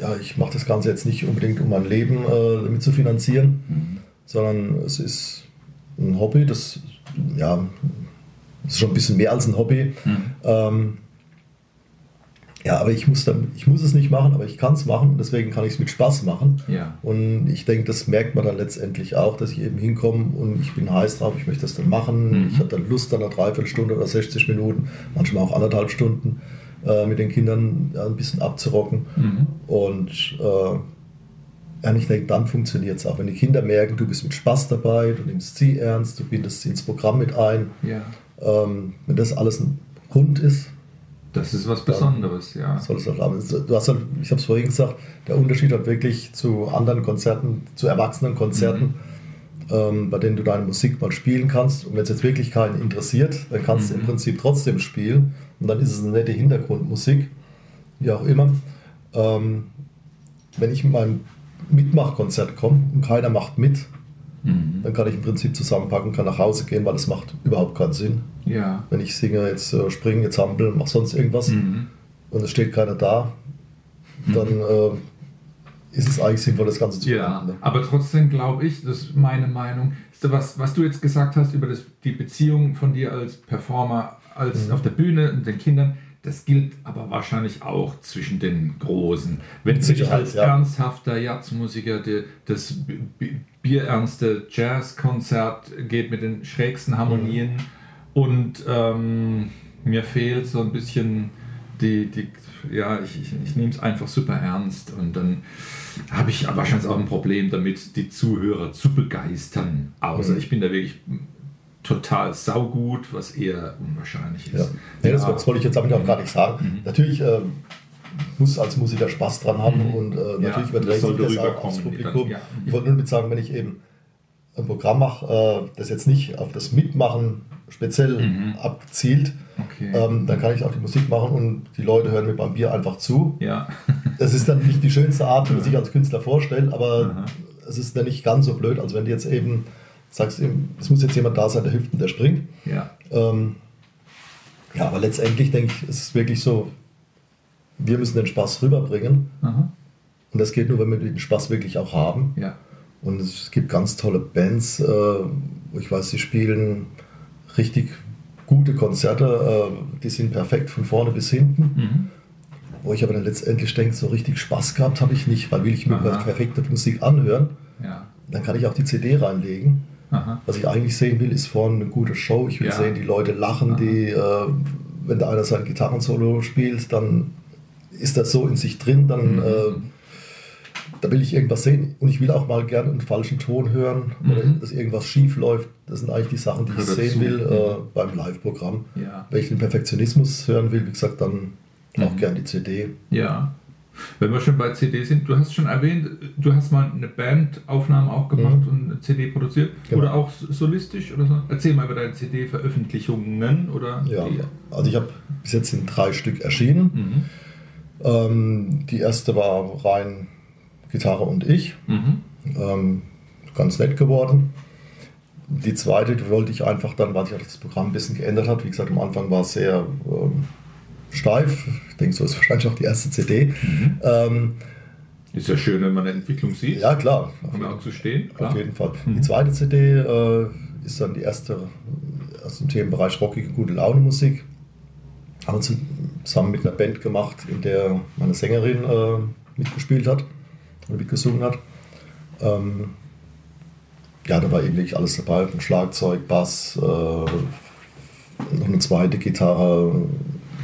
S3: ja, ich mache das Ganze jetzt nicht unbedingt, um mein Leben äh, damit zu finanzieren, mhm. sondern es ist ein Hobby, das, ja, ist schon ein bisschen mehr als ein Hobby. Mhm. Ähm, ja, aber ich muss, dann, ich muss es nicht machen, aber ich kann es machen, deswegen kann ich es mit Spaß machen.
S2: Ja.
S3: Und ich denke, das merkt man dann letztendlich auch, dass ich eben hinkomme und ich bin heiß drauf, ich möchte das dann machen. Mhm. Ich habe dann Lust, dann eine Dreiviertelstunde oder 60 Minuten, manchmal auch anderthalb Stunden äh, mit den Kindern ein bisschen abzurocken. Mhm. Und äh, ja, ich denke, dann funktioniert es auch. Wenn die Kinder merken, du bist mit Spaß dabei, du nimmst sie ernst, du bindest sie ins Programm mit ein.
S2: Ja.
S3: Ähm, wenn das alles ein Grund ist,
S2: das ist was Besonderes, ja.
S3: Soll es haben. Du hast halt, ich habe es vorhin gesagt, der Unterschied hat wirklich zu anderen Konzerten, zu erwachsenen Konzerten, mhm. ähm, bei denen du deine Musik mal spielen kannst. Und wenn es jetzt wirklich keinen interessiert, dann kannst mhm. du im Prinzip trotzdem spielen. Und dann ist es eine nette Hintergrundmusik, wie auch immer. Ähm, wenn ich mit meinem Mitmachkonzert komme und keiner macht mit, Mhm. Dann kann ich im Prinzip zusammenpacken, kann nach Hause gehen, weil es macht überhaupt keinen Sinn.
S2: Ja.
S3: Wenn ich singe, jetzt äh, springe, jetzt hampel, mache sonst irgendwas mhm. und es steht keiner da, dann mhm. äh, ist es eigentlich sinnvoll, das Ganze zu
S2: ja, machen. Ne? Aber trotzdem glaube ich, das ist meine Meinung, was, was du jetzt gesagt hast über das, die Beziehung von dir als Performer als mhm. auf der Bühne und den Kindern, das gilt aber wahrscheinlich auch zwischen den Großen. Wenn sich als ja. ernsthafter Jazzmusiker das bierernste Jazzkonzert geht mit den schrägsten Harmonien mhm. und ähm, mir fehlt so ein bisschen die, die ja, ich, ich, ich nehme es einfach super ernst und dann habe ich wahrscheinlich auch ein Problem damit, die Zuhörer zu begeistern. Außer mhm. ich bin da wirklich total saugut, was eher unwahrscheinlich ist. Ja.
S3: Nee, das, das, wollte ich jetzt damit auch gar nicht sagen. Mhm. Natürlich äh, muss als Musiker Spaß dran haben mhm. und äh, natürlich ja, überträgt sich das auch aufs Publikum. Ja. Ich wollte nur damit sagen, wenn ich eben ein Programm mache, äh, das jetzt nicht auf das Mitmachen speziell mhm. abzielt, okay. ähm, dann kann ich auch die Musik machen und die Leute hören mir beim Bier einfach zu.
S2: Ja.
S3: das ist dann nicht die schönste Art, wie man sich als Künstler vorstellt, aber Aha. es ist dann nicht ganz so blöd, als wenn die jetzt eben sagst ihm, es muss jetzt jemand da sein, der hüpft und der springt.
S2: Ja.
S3: Ähm, ja, aber letztendlich denke ich, ist es wirklich so, wir müssen den Spaß rüberbringen. Aha. Und das geht nur, wenn wir den Spaß wirklich auch haben.
S2: Ja.
S3: Und es gibt ganz tolle Bands, äh, wo ich weiß, sie spielen richtig gute Konzerte, äh, die sind perfekt von vorne bis hinten. Mhm. Wo ich aber dann letztendlich denke, so richtig Spaß gehabt habe ich nicht, weil will ich mir perfekte Musik anhören,
S2: ja.
S3: dann kann ich auch die CD reinlegen.
S2: Aha.
S3: Was ich eigentlich sehen will, ist vorne eine gute Show. Ich will ja. sehen, die Leute lachen, Aha. die, äh, wenn da einer sein Gitarrensolo spielt, dann ist das so in sich drin, dann
S2: Mhm.
S3: äh, da will ich irgendwas sehen und ich will auch mal gerne einen falschen Ton hören oder
S2: Mhm.
S3: dass irgendwas schief läuft. Das sind eigentlich die Sachen, die ich
S2: Gehört
S3: sehen
S2: dazu.
S3: will äh, beim Live-Programm.
S2: Ja.
S3: Wenn ich den Perfektionismus hören will, wie gesagt, dann
S2: Mhm.
S3: auch gern die CD.
S2: Ja. Wenn wir schon bei CD sind, du hast schon erwähnt, du hast mal eine Bandaufnahme auch gemacht
S3: Mhm.
S2: und eine CD produziert.
S3: Genau.
S2: Oder auch solistisch oder so. Erzähl mal über deine CD-Veröffentlichungen oder
S3: Ja, also ich habe bis jetzt sind drei Stück erschienen.
S2: Mhm.
S3: Ähm, die erste war rein Gitarre und ich.
S2: Mhm.
S3: Ähm, ganz nett geworden. Die zweite die wollte ich einfach dann, weil sich das Programm ein bisschen geändert hat. Wie gesagt, am Anfang war es sehr ähm, steif. Ich denke, so ist wahrscheinlich auch die erste CD. Ähm,
S2: Ist ja schön, wenn man eine Entwicklung sieht.
S3: ja, klar.
S2: Man auch zu stehen. Klar.
S3: Auf jeden Fall. Die zweite CD äh, ist dann die erste aus dem Themenbereich rockige, gute Laune Musik. Haben wir zusammen mit einer Band gemacht, in der meine Sängerin äh, mitgespielt hat oder mitgesungen hat. Ähm, ja, da war eben wirklich alles dabei: Schlagzeug, Bass, äh, noch eine zweite Gitarre,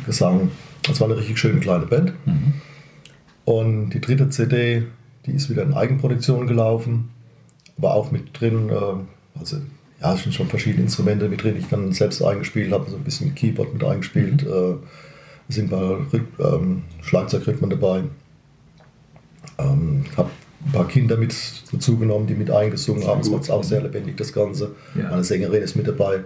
S3: Gesang. Das war eine richtig schöne kleine Band. Und die dritte CD, die ist wieder in Eigenproduktion gelaufen, war auch mit drin, äh, also ja, es sind schon verschiedene Instrumente mit drin, die ich dann selbst eingespielt habe, so ein bisschen mit Keyboard mit eingespielt. Äh, es sind Rhyth ähm, Schlagzeugrhythmen dabei. Ähm, habe ein paar Kinder mit dazugenommen, die mit eingesungen haben. Es war auch sehr lebendig, das Ganze.
S2: Ja.
S3: Meine Sängerin ist mit dabei.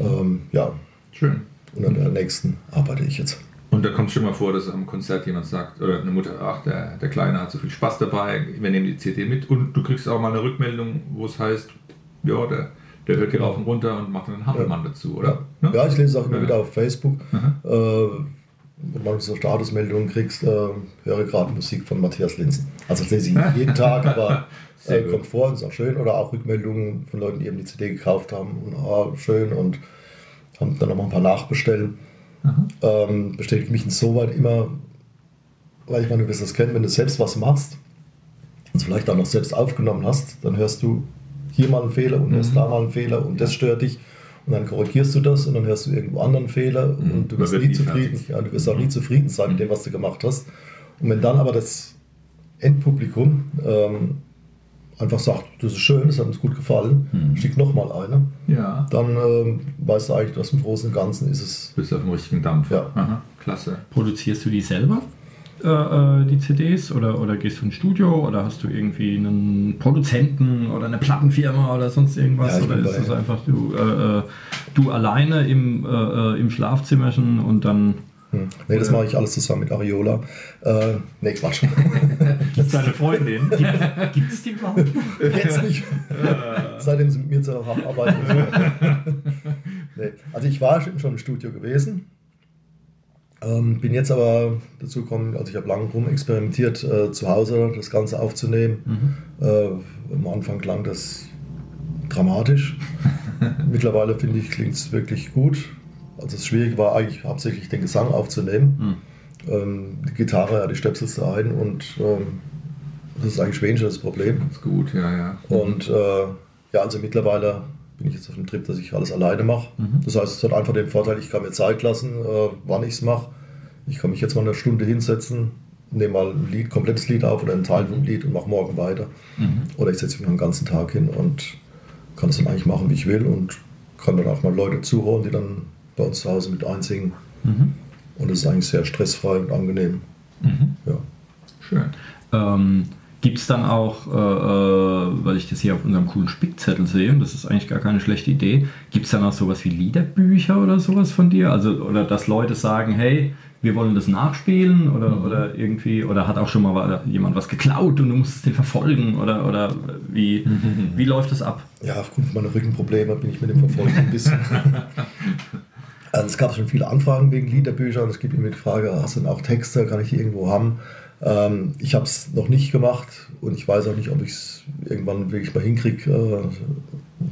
S3: Ähm, ja,
S2: Schön.
S3: Und an der nächsten arbeite ich jetzt.
S2: Und da kommt schon mal vor, dass am Konzert jemand sagt, oder eine Mutter, ach, der, der Kleine hat so viel Spaß dabei, wir nehmen die CD mit. Und du kriegst auch mal eine Rückmeldung, wo es heißt, ja, der, der hört hier rauf und runter und macht einen Hampelmann dazu, oder?
S3: Ja,
S2: Ne?
S3: ja ich lese es auch immer
S2: Ja.
S3: wieder auf Facebook. Äh, wenn man so Statusmeldungen kriegst, äh, höre gerade Musik von Matthias Linsen. Also das lese ich jeden Tag, aber äh, kommt vor, ist auch schön. Oder auch Rückmeldungen von Leuten, die eben die CD gekauft haben und ah, schön und haben dann nochmal ein paar nachbestellen. Ähm, bestätigt mich insoweit immer, weil ich meine, du wirst das kennen, wenn du selbst was machst und vielleicht auch noch selbst aufgenommen hast, dann hörst du hier mal einen Fehler und hörst da mal einen Fehler und das stört dich und dann korrigierst du das und dann hörst du irgendwo anderen Fehler und du wirst nie
S2: nie
S3: zufrieden.
S2: fertig.
S3: Ja, du wirst auch nie zufrieden sein mit dem, was du gemacht hast. Und wenn dann aber das Endpublikum ähm, einfach sagt, das ist schön, das hat uns gut gefallen, schick nochmal eine,
S2: Ja.
S3: dann ähm, weißt du eigentlich, dass im Großen und Ganzen ist es
S2: Bist du auf dem richtigen Dampf.
S3: Ja.
S2: Aha, klasse.
S5: Produzierst du die selber, äh, äh, die CDs, oder, oder gehst du ins Studio oder hast du irgendwie einen Produzenten oder eine Plattenfirma oder sonst irgendwas?
S3: Ja,
S5: oder ist das einfach du, äh, äh, du alleine im, äh, äh, im Schlafzimmerchen und dann.
S3: Hm. Nee, das mache ich alles zusammen mit Ariola. Äh, nee, Quatsch.
S2: Das ist deine Freundin.
S5: Gibt es die überhaupt?
S3: Jetzt nicht. Seitdem sie mit mir zusammenarbeiten. nee. Also ich war schon im Studio gewesen. Ähm, bin jetzt aber dazu gekommen, also ich habe lange rum experimentiert, äh, zu Hause das Ganze aufzunehmen. Äh, am Anfang klang das dramatisch. Mittlerweile finde ich, klingt es wirklich gut. Also das Schwierige war eigentlich hauptsächlich den Gesang aufzunehmen. Ähm, die Gitarre, ja, die stöpselst du ein und ähm, das ist eigentlich weniger das Problem.
S2: Ganz gut, ja, ja.
S3: Und äh, ja, also mittlerweile bin ich jetzt auf dem Trip, dass ich alles alleine mache. Das heißt, es hat einfach den Vorteil, ich kann mir Zeit lassen, äh, wann ich es mache. Ich kann mich jetzt mal eine Stunde hinsetzen, nehme mal ein Lied, komplettes Lied auf oder einen Teil vom Lied und mache morgen weiter. Oder ich setze mich den ganzen Tag hin und kann es dann eigentlich machen, wie ich will und kann dann auch mal Leute zuhören, die dann bei uns zu Hause mit einsingen. Und das ist eigentlich sehr stressfrei und angenehm. Ja.
S2: Schön.
S5: Ähm, Gibt es dann auch, äh, äh, weil ich das hier auf unserem coolen Spickzettel sehe, und das ist eigentlich gar keine schlechte Idee, gibt es dann auch sowas wie Liederbücher oder sowas von dir? Also, oder dass Leute sagen, hey, wir wollen das nachspielen oder, oder irgendwie, oder hat auch schon mal jemand was geklaut und du musstest den verfolgen oder, oder wie, wie läuft das ab?
S3: Ja, aufgrund meiner Rückenprobleme bin ich mit dem Verfolgen ein bisschen. Also es gab schon viele Anfragen wegen Liederbüchern. Es gibt immer die Frage, hast du denn auch Texte, kann ich die irgendwo haben? Ähm, ich habe es noch nicht gemacht und ich weiß auch nicht, ob ich es irgendwann wirklich mal hinkriege, äh,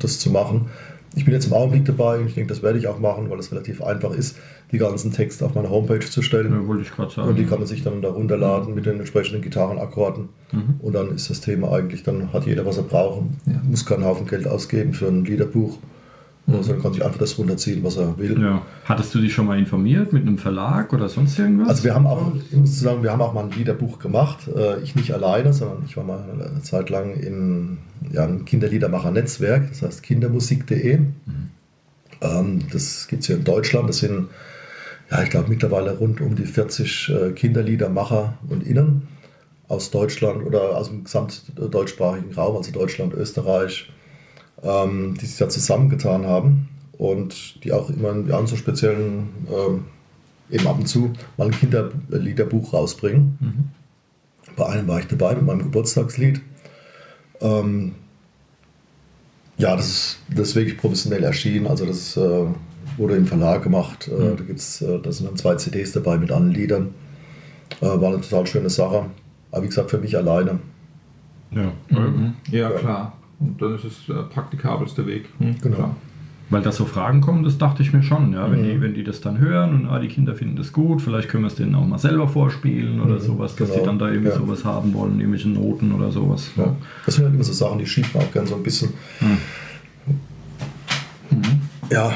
S3: das zu machen. Ich bin jetzt im Augenblick dabei und ich denke, das werde ich auch machen, weil es relativ einfach ist, die ganzen Texte auf meine Homepage zu stellen.
S5: Ja, wollte ich gerade sagen.
S3: Und die kann man sich dann da runterladen mit den entsprechenden Gitarrenakkorden. Und dann ist das Thema eigentlich, dann hat jeder, was er braucht.
S2: Ja.
S3: Muss keinen Haufen Geld ausgeben für ein Liederbuch. Mhm. Also dann kann sich einfach das runterziehen, was er will.
S5: Ja. Hattest du dich schon mal informiert mit einem Verlag oder sonst irgendwas?
S3: Also wir haben auch, ich muss sagen, wir haben auch mal ein Liederbuch gemacht. Äh, Ich nicht alleine, sondern ich war mal eine Zeit lang in ja, einem Kinderliedermacher-Netzwerk, das heißt kindermusik.de. Ähm, Das gibt es hier in Deutschland. Das sind, ja, ich glaube, mittlerweile rund um die 40 äh, Kinderliedermacher und Innen aus Deutschland oder aus dem gesamtdeutschsprachigen Raum, also Deutschland, Österreich, ähm, die sich da zusammengetan haben und die auch immer ja, in so speziellen, ähm, eben ab und zu mal ein Kinderliederbuch rausbringen. Bei einem war ich dabei mit meinem Geburtstagslied. Ähm, ja, das ist, das ist wirklich professionell erschienen. Also das äh, wurde im Verlag gemacht. Äh, da, gibt's, äh, da sind dann zwei CDs dabei mit allen Liedern. Äh, war eine total schöne Sache. Aber wie gesagt, für mich alleine.
S5: ja.
S2: Mhm. Ja, klar. Und dann ist es der praktikabelste Weg. Mhm,
S3: Genau.
S2: klar.
S5: Weil da so Fragen kommen, das dachte ich mir schon, ja. Wenn, die, wenn die das dann hören und ah, die Kinder finden das gut, vielleicht können wir es denen auch mal selber vorspielen oder sowas, dass
S3: genau.
S5: die dann da irgendwie
S3: Ja.
S5: sowas haben wollen, irgendwelche Noten oder sowas.
S3: Ja. Das sind halt immer so Sachen, die schiebt man auch gerne so ein bisschen. Ja.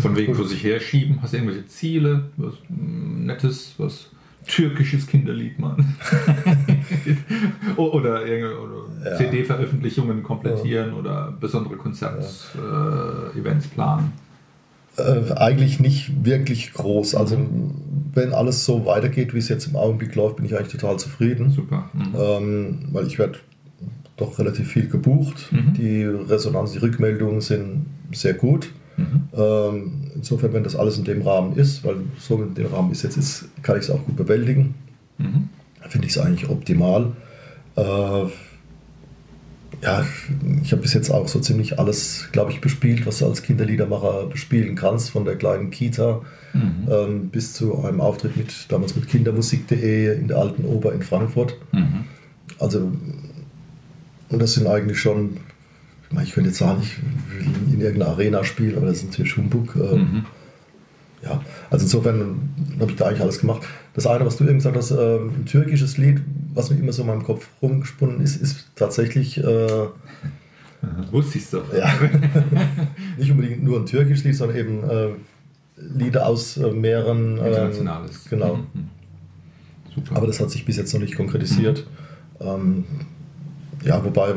S2: Von wegen vor sich herschieben. Hast du irgendwelche Ziele? Was mm, Nettes, was türkisches Kinderlied mal? O- oder oder
S3: Ja.
S2: CD-Veröffentlichungen komplettieren oder besondere Konzert-Events äh, Events planen.
S3: Äh, eigentlich nicht wirklich groß. Also wenn alles so weitergeht, wie es jetzt im Augenblick läuft, bin ich eigentlich total zufrieden.
S2: Super. Mhm.
S3: Ähm, weil ich werde doch relativ viel gebucht.
S2: Mhm.
S3: Die Resonanz, die Rückmeldungen sind sehr gut.
S2: Mhm.
S3: Ähm, insofern, wenn das alles in dem Rahmen ist, weil so in dem Rahmen ist jetzt ist, kann ich es auch gut bewältigen,
S2: Mhm.
S3: finde ich es eigentlich optimal. Äh, ja, ich habe bis jetzt auch so ziemlich alles, glaube ich, bespielt, was du als Kinderliedermacher bespielen kannst, von der kleinen Kita
S2: Mhm.
S3: ähm, bis zu einem Auftritt mit damals mit kindermusik.de in der alten Oper in Frankfurt.
S2: Mhm.
S3: Also, und das sind eigentlich schon, ich meine, ich könnte jetzt sagen, ich will in irgendeiner Arena spielen, aber das ist natürlich Humbug. Ähm,
S2: Mhm.
S3: Ja, also insofern habe ich da eigentlich alles gemacht. Das eine, was du eben gesagt hast, ähm, ein türkisches Lied, was mir immer so in meinem Kopf rumgesponnen ist, ist tatsächlich äh,
S2: Wusste ich doch.
S3: ja, nicht unbedingt nur ein türkisches Lied, sondern eben äh, Lieder aus äh, mehreren. ähm,
S2: Internationales.
S3: genau.
S2: Mhm. Super.
S3: Aber das hat sich bis jetzt noch nicht konkretisiert. Ähm, ja, wobei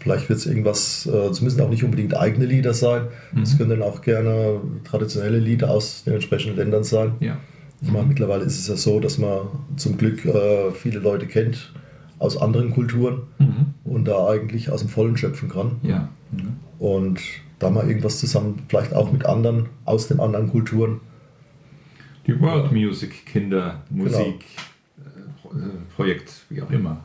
S3: vielleicht wird es irgendwas, äh, es müssen auch nicht unbedingt eigene Lieder sein. Es können dann auch gerne traditionelle Lieder aus den entsprechenden Ländern sein.
S2: ja.
S3: Ich meine, mittlerweile ist es ja so, dass man zum Glück äh, viele Leute kennt aus anderen Kulturen
S2: Mhm.
S3: und da eigentlich aus dem Vollen schöpfen kann.
S2: Ja. Mhm.
S3: Und da mal irgendwas zusammen, vielleicht auch mit anderen aus den anderen Kulturen.
S2: Die World Music Kindermusik
S3: Genau.
S2: Äh, Pro- Projekt, wie auch immer.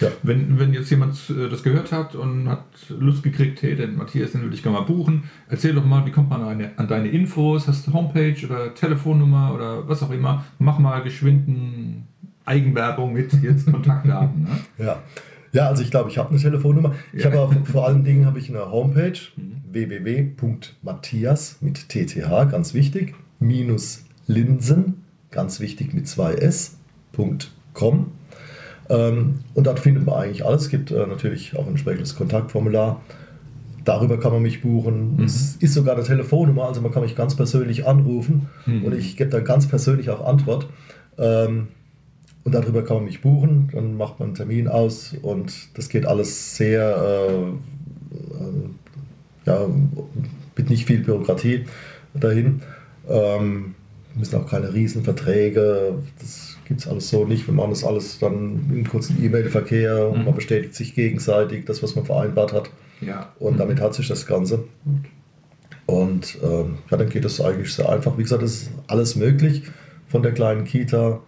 S3: Ja.
S2: Wenn, wenn jetzt jemand äh, das gehört hat und hat Lust gekriegt, hey, den Matthias, den würde ich gerne mal buchen, erzähl doch mal, wie kommt man an, an deine Infos? Hast du Homepage oder Telefonnummer oder was auch immer? Mach mal geschwinden Eigenwerbung mit jetzt Kontaktdaten. Ne?
S3: Ja. Ja, also ich glaube, ich habe eine Telefonnummer. Ich
S2: Ja.
S3: habe vor allen Dingen habe ich eine Homepage www.matthias mit TTH, ganz wichtig, minus Linsen, ganz wichtig mit zwei S.com. Ähm, und dort findet man eigentlich alles. Es gibt äh, natürlich auch ein entsprechendes Kontaktformular. Darüber kann man mich buchen. Es ist sogar eine Telefonnummer, also man kann mich ganz persönlich anrufen und ich gebe dann ganz persönlich auch Antwort. Ähm, und darüber kann man mich buchen, dann macht man einen Termin aus und das geht alles sehr, äh, äh, ja, mit nicht viel Bürokratie dahin. Ähm, müssen auch keine Riesenverträge, das gibt es alles so nicht. Wir machen das alles dann in einem kurzen E-Mail-Verkehr und man bestätigt sich gegenseitig das, was man vereinbart hat.
S2: Ja.
S3: Und damit hat sich das Ganze. Und ähm, ja, dann geht es eigentlich sehr einfach. Wie gesagt, es ist alles möglich, von der kleinen Kita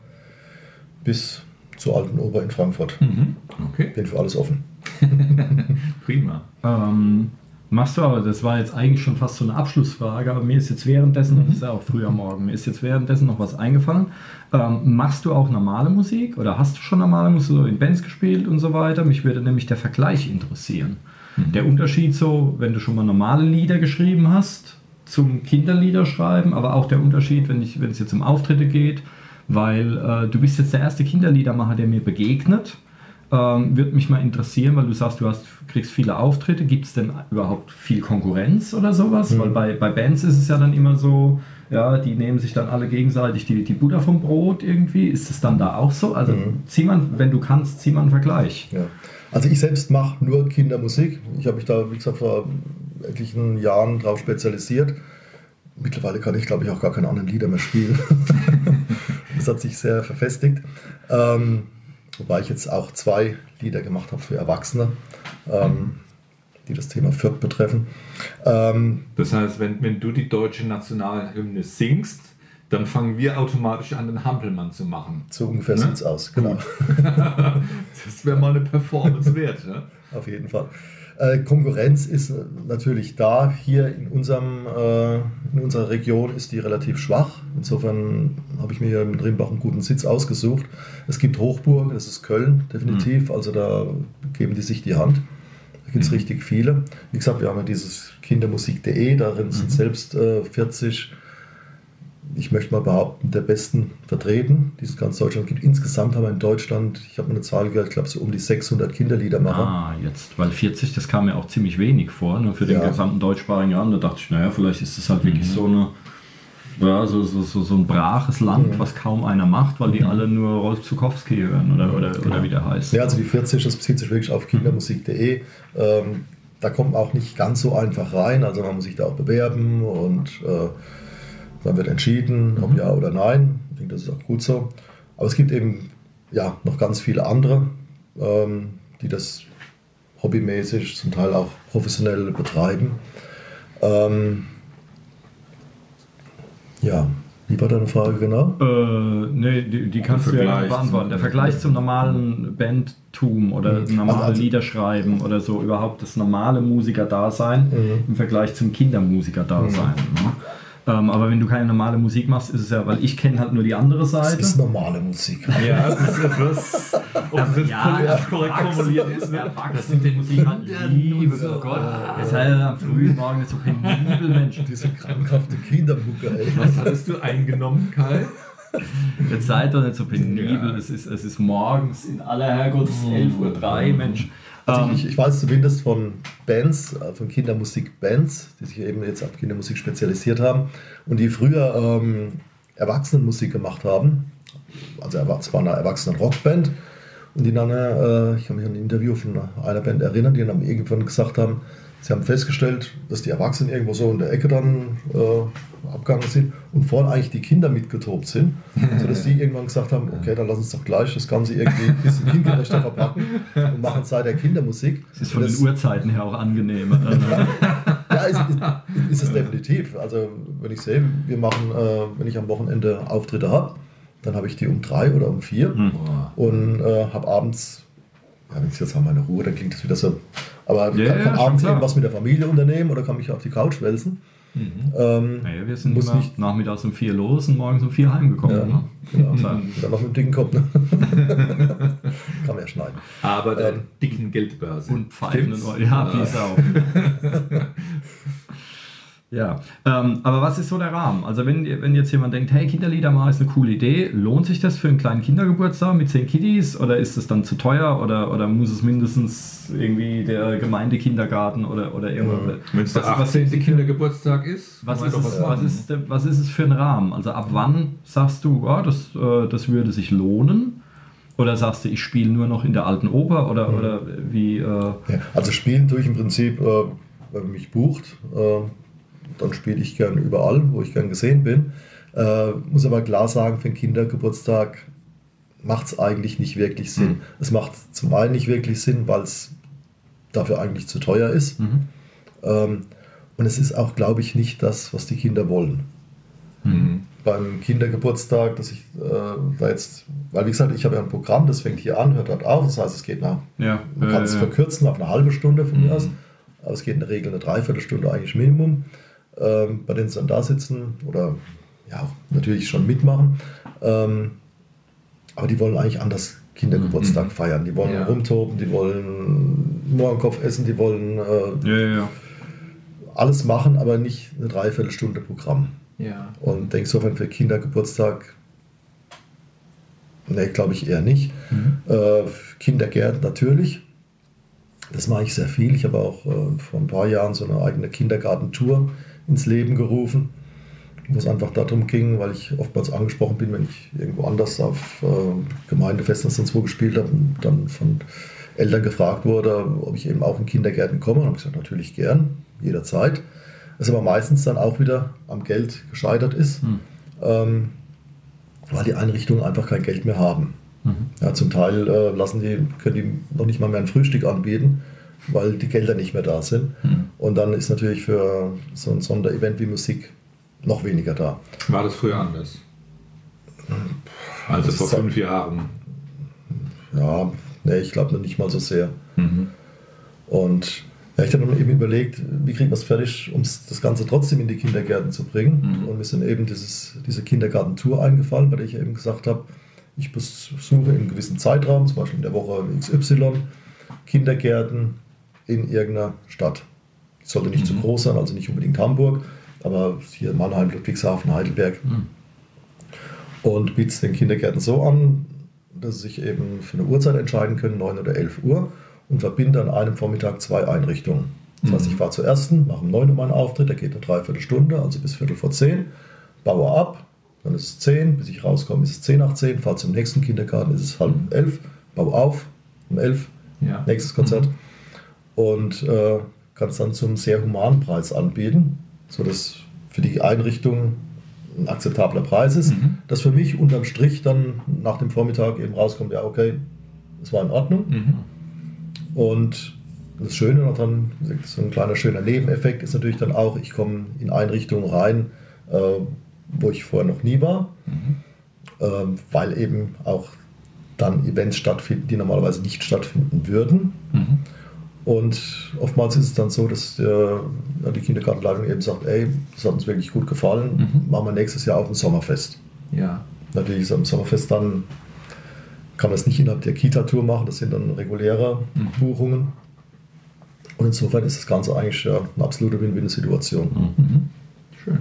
S3: bis zur alten Oper in Frankfurt.
S2: Mhm. Okay,
S3: Bin für alles offen.
S2: prima.
S5: Ähm, machst du aber, das war jetzt eigentlich schon fast so eine Abschlussfrage, aber mir ist jetzt währenddessen, das ist ja auch früh am Morgen, mir ist jetzt währenddessen noch was eingefallen. Ähm, machst du auch normale Musik oder hast du schon normale Musik so in Bands gespielt und so weiter? Mich würde nämlich der Vergleich interessieren. Der Unterschied so, wenn du schon mal normale Lieder geschrieben hast, zum Kinderlieder schreiben, aber auch der Unterschied, wenn, ich, wenn es jetzt um Auftritte geht, weil äh, du bist jetzt der erste Kinderliedermacher, der mir begegnet. Ähm, Würde mich mal interessieren, weil du sagst, du hast, kriegst viele Auftritte. Gibt es denn überhaupt viel Konkurrenz oder sowas?
S3: Mhm.
S5: Weil bei, bei Bands ist es ja dann immer so, ja, die nehmen sich dann alle gegenseitig die, die Butter vom Brot irgendwie. Ist es dann da auch so? Also
S3: Mhm.
S5: zieh man, wenn du kannst, zieh mal einen Vergleich.
S3: Ja. Also ich selbst mache nur Kindermusik. Ich habe mich da, wie gesagt, vor etlichen Jahren darauf spezialisiert. Mittlerweile kann ich, glaube ich, auch gar keine anderen Lieder mehr spielen. das hat sich sehr verfestigt. Ähm, wobei ich jetzt auch zwei Lieder gemacht habe für Erwachsene, ähm, die das Thema Fürth betreffen. Ähm,
S2: Das heißt, wenn, wenn du die deutsche Nationalhymne singst, dann fangen wir automatisch an, den Hampelmann zu machen.
S3: so ungefähr
S2: Ne?
S3: sieht es aus, genau.
S2: Das wäre mal eine Performance wert. Ne?
S3: Auf jeden Fall. Äh, Konkurrenz ist äh, natürlich da. Hier in, unserem, äh, in unserer Region ist die relativ schwach. Insofern habe ich mir hier mit Rimbach einen guten Sitz ausgesucht. Es gibt Hochburg, das ist Köln definitiv. Also da geben die sich die Hand. Da gibt es richtig viele. Wie gesagt, wir haben ja dieses kindermusik.de, darin sind selbst äh, 40 ich möchte mal behaupten, der besten vertreten, die es in ganz Deutschland gibt. Insgesamt haben wir in Deutschland, ich habe mir eine Zahl gehört, ich glaube so um die 600 Kinderliedermacher.
S5: Ah, jetzt, weil 40, das kam mir auch ziemlich wenig vor, ne, für den
S3: Ja.
S5: gesamten deutschsprachigen Raum. Da dachte ich, naja, vielleicht ist das halt wirklich so eine, ja, so, so, so, so ein braches Land, was kaum einer macht, weil die alle nur Rolf Zukowski hören oder, oder, oder wie der heißt.
S3: Ja, also die 40, das bezieht sich wirklich auf kindermusik.de. Ähm, da kommt man auch nicht ganz so einfach rein, also man muss sich da auch bewerben und äh, dann wird entschieden, ob ja oder nein. Ich denke, das ist auch gut so. Aber es gibt eben ja, noch ganz viele andere, ähm, die das hobbymäßig, zum Teil auch professionell betreiben. Ähm, ja, wie war deine Frage genau?
S5: Äh, nee, die, die kannst du ja beantworten. Der Vergleich zum normalen Bandtum oder normale
S3: Also- also-
S5: Lieder schreiben oder so, überhaupt das normale Musiker-Dasein
S3: Mhm.
S5: im Vergleich zum Kindermusiker-Dasein. Ne? Ähm, aber wenn du keine normale Musik machst, ist es ja, weil ich kenne halt nur die andere
S3: Das
S5: Seite.
S3: ist normale Musik.
S2: Ja, das ist etwas, ob das jetzt politisch korrekt formuliert ist. Ne?
S5: Das sind die Musik halt Liebe, oh Gott. Das ist halt am frühen Morgen nicht so penibel, Mensch.
S3: Diese krankhafte Kindermucke, ey.
S2: Was hattest du eingenommen, Kai?
S5: Jetzt seid doch nicht so penibel. Es ist, es ist morgens in aller Herrgott 11.03 Uhr, Mensch.
S3: Also
S5: Ähm,
S3: ich, ich weiß zumindest von Bands, äh, von Kindermusik-Bands, die sich eben jetzt auf Kindermusik spezialisiert haben und die früher ähm, Erwachsenenmusik gemacht haben. Also es war eine Erwachsenen-Rockband und die dann, äh, ich kann mich an ein Interview von einer Band erinnern, die dann irgendwann gesagt haben, sie haben festgestellt, dass die Erwachsenen irgendwo so in der Ecke dann äh, abgegangen sind und vorne eigentlich die Kinder mitgetobt sind, sodass die irgendwann gesagt haben, okay, dann lass uns doch gleich das Ganze irgendwie ein bisschen kindgerechter verpacken und machen seither Kindermusik.
S5: Es ist von
S3: Und
S5: den
S3: das-
S5: Uhrzeiten her auch angenehmer.
S3: ja, ist, ist, ist es definitiv. Also wenn ich sehe, wir machen, äh, wenn ich am Wochenende Auftritte habe, dann habe ich die um drei oder um vier
S5: Hm.
S3: und äh, habe abends, ja, wenn ich jetzt habe meine Ruhe, dann klingt das wieder so, aber
S5: Ja,
S3: kann,
S5: ja,
S3: kann
S5: schon
S3: abends irgendwas mit der Familie unternehmen oder kann mich auf die Couch wälzen. Ähm,
S5: Naja, wir sind
S3: muss
S5: immer
S3: nicht,
S5: nachmittags um vier los und morgens um vier heimgekommen.
S3: Ja,
S5: ne?
S3: genau. Dann noch mit dem dicken Kopf. Ne? kann man ja schneiden.
S2: Aber der
S3: Ähm,
S2: dicken Geldbörse.
S5: Und Pfeifen und? Ja, wie Sau. ja, ähm, aber was ist so der Rahmen? Also wenn, wenn jetzt jemand denkt, hey, Kinderlieder machen ist eine coole Idee, lohnt sich das für einen kleinen Kindergeburtstag mit zehn Kiddies oder ist es dann zu teuer oder, oder muss es mindestens irgendwie der Gemeindekindergarten oder, oder irgendwas?
S2: Wenn es der
S5: Was- was-
S2: 18. Kindergeburtstag ist,
S5: Was ist, es,
S2: doch
S5: was, ist, was ist es für ein Rahmen? Also ab wann sagst du, ja, das, äh, das würde sich lohnen? Oder sagst du, ich spiele nur noch in der alten Oper? Oder, oder wie? Äh,
S3: Ja, also spielen tue ich im Prinzip, äh, wenn man mich bucht, äh, dann spiele ich gern überall, wo ich gern gesehen bin. Äh, muss aber klar sagen, für einen Kindergeburtstag macht es eigentlich nicht wirklich Sinn.
S5: Mhm.
S3: Es macht zum einen nicht wirklich Sinn, weil es dafür eigentlich zu teuer ist.
S5: mhm.
S3: Ähm, und es ist auch, glaube ich, nicht das, was die Kinder wollen.
S2: Mhm.
S3: Beim Kindergeburtstag, dass ich äh, da jetzt, weil wie gesagt, ich habe ja ein Programm, das fängt hier an, hört dort auf, das heißt, es geht nach
S5: ja,
S3: man kann es
S5: äh,
S3: verkürzen auf eine halbe Stunde von
S2: Mhm.
S3: mir aus, aber es geht in der Regel eine Dreiviertelstunde eigentlich Minimum. Ähm, bei denen sie dann da sitzen oder ja, natürlich schon mitmachen. Ähm, aber die wollen eigentlich anders Kindergeburtstag feiern. Die wollen
S2: Mhm. Ja.
S3: rumtoben, die wollen Mohrenkopf essen, die wollen äh,
S5: ja, ja,
S3: alles machen, aber nicht eine Dreiviertelstunde Programm. Und denke insofern für Kindergeburtstag Nee, glaube ich eher nicht. Mhm. Äh, Kindergärten natürlich. Das mache ich sehr viel. Ich habe auch äh, vor ein paar Jahren so eine eigene Kindergartentour ins Leben gerufen, wo es einfach darum ging, weil ich oftmals angesprochen bin, wenn ich irgendwo anders auf äh, Gemeindefesten sonst wo gespielt habe, und dann von Eltern gefragt wurde, ob ich eben auch in Kindergärten komme. Und habe ich gesagt, natürlich gern, jederzeit. Das aber meistens dann auch wieder am Geld gescheitert ist, mhm. ähm, weil die Einrichtungen einfach kein Geld mehr haben. Mhm. Ja, zum Teil äh, lassen die, können die noch nicht mal mehr ein Frühstück anbieten, weil die Gelder nicht mehr da sind. Mhm. Und dann ist natürlich für so ein Sonderevent wie Musik noch weniger da.
S2: War das früher anders? Also vor fünf Jahren?
S3: Ja, nee, ich glaube noch nicht mal so sehr. Mhm. Und ja, ich habe dann eben überlegt, wie kriegt man es fertig, um das Ganze trotzdem in die Kindergärten zu bringen. Mhm. Und mir sind eben dieses, diese Kindergartentour eingefallen, bei der ich eben gesagt habe, ich besuche in einem gewissen Zeitraum, zum Beispiel in der Woche XY, Kindergärten in irgendeiner Stadt. Sollte nicht mhm. zu groß sein, also nicht unbedingt Hamburg, aber hier Mannheim, Ludwigshafen, Heidelberg. Mhm. Und biete es den Kindergärten so an, dass sie sich eben für eine Uhrzeit entscheiden können, 9 oder 11 Uhr, und verbinde an einem Vormittag zwei Einrichtungen. Das heißt, ich mhm. fahre zur ersten, mache um 9 Uhr meinen Auftritt, der geht eine Dreiviertelstunde, also bis Viertel vor 10, baue ab, dann ist es 10, bis ich rauskomme, ist es 10 nach 10, fahre zum nächsten Kindergarten, ist es halb 11, baue auf, um 11, ja. nächstes Konzert. Mhm. Und äh, kann es dann zum sehr humanen Preis anbieten, sodass für die Einrichtung ein akzeptabler Preis ist. Mhm. Dass für mich unterm Strich dann nach dem Vormittag eben rauskommt, ja, okay, das war in Ordnung. Mhm. Und das Schöne noch dran, so ein kleiner schöner Nebeneffekt ist natürlich dann auch, ich komme in Einrichtungen rein, äh, wo ich vorher noch nie war, mhm. äh, weil eben auch dann Events stattfinden, die normalerweise nicht stattfinden würden. Mhm. Und oftmals ist es dann so, dass der, die Kindergartenleitung eben sagt, ey, das hat uns wirklich gut gefallen, mhm. machen wir nächstes Jahr auch ein Sommerfest.
S2: Ja.
S3: Natürlich ist am Sommerfest dann, kann man es nicht innerhalb der Kita-Tour machen, das sind dann reguläre mhm. Buchungen. Und insofern ist das Ganze eigentlich ja, eine absolute Win-Win-Situation.
S2: Mhm. Schön.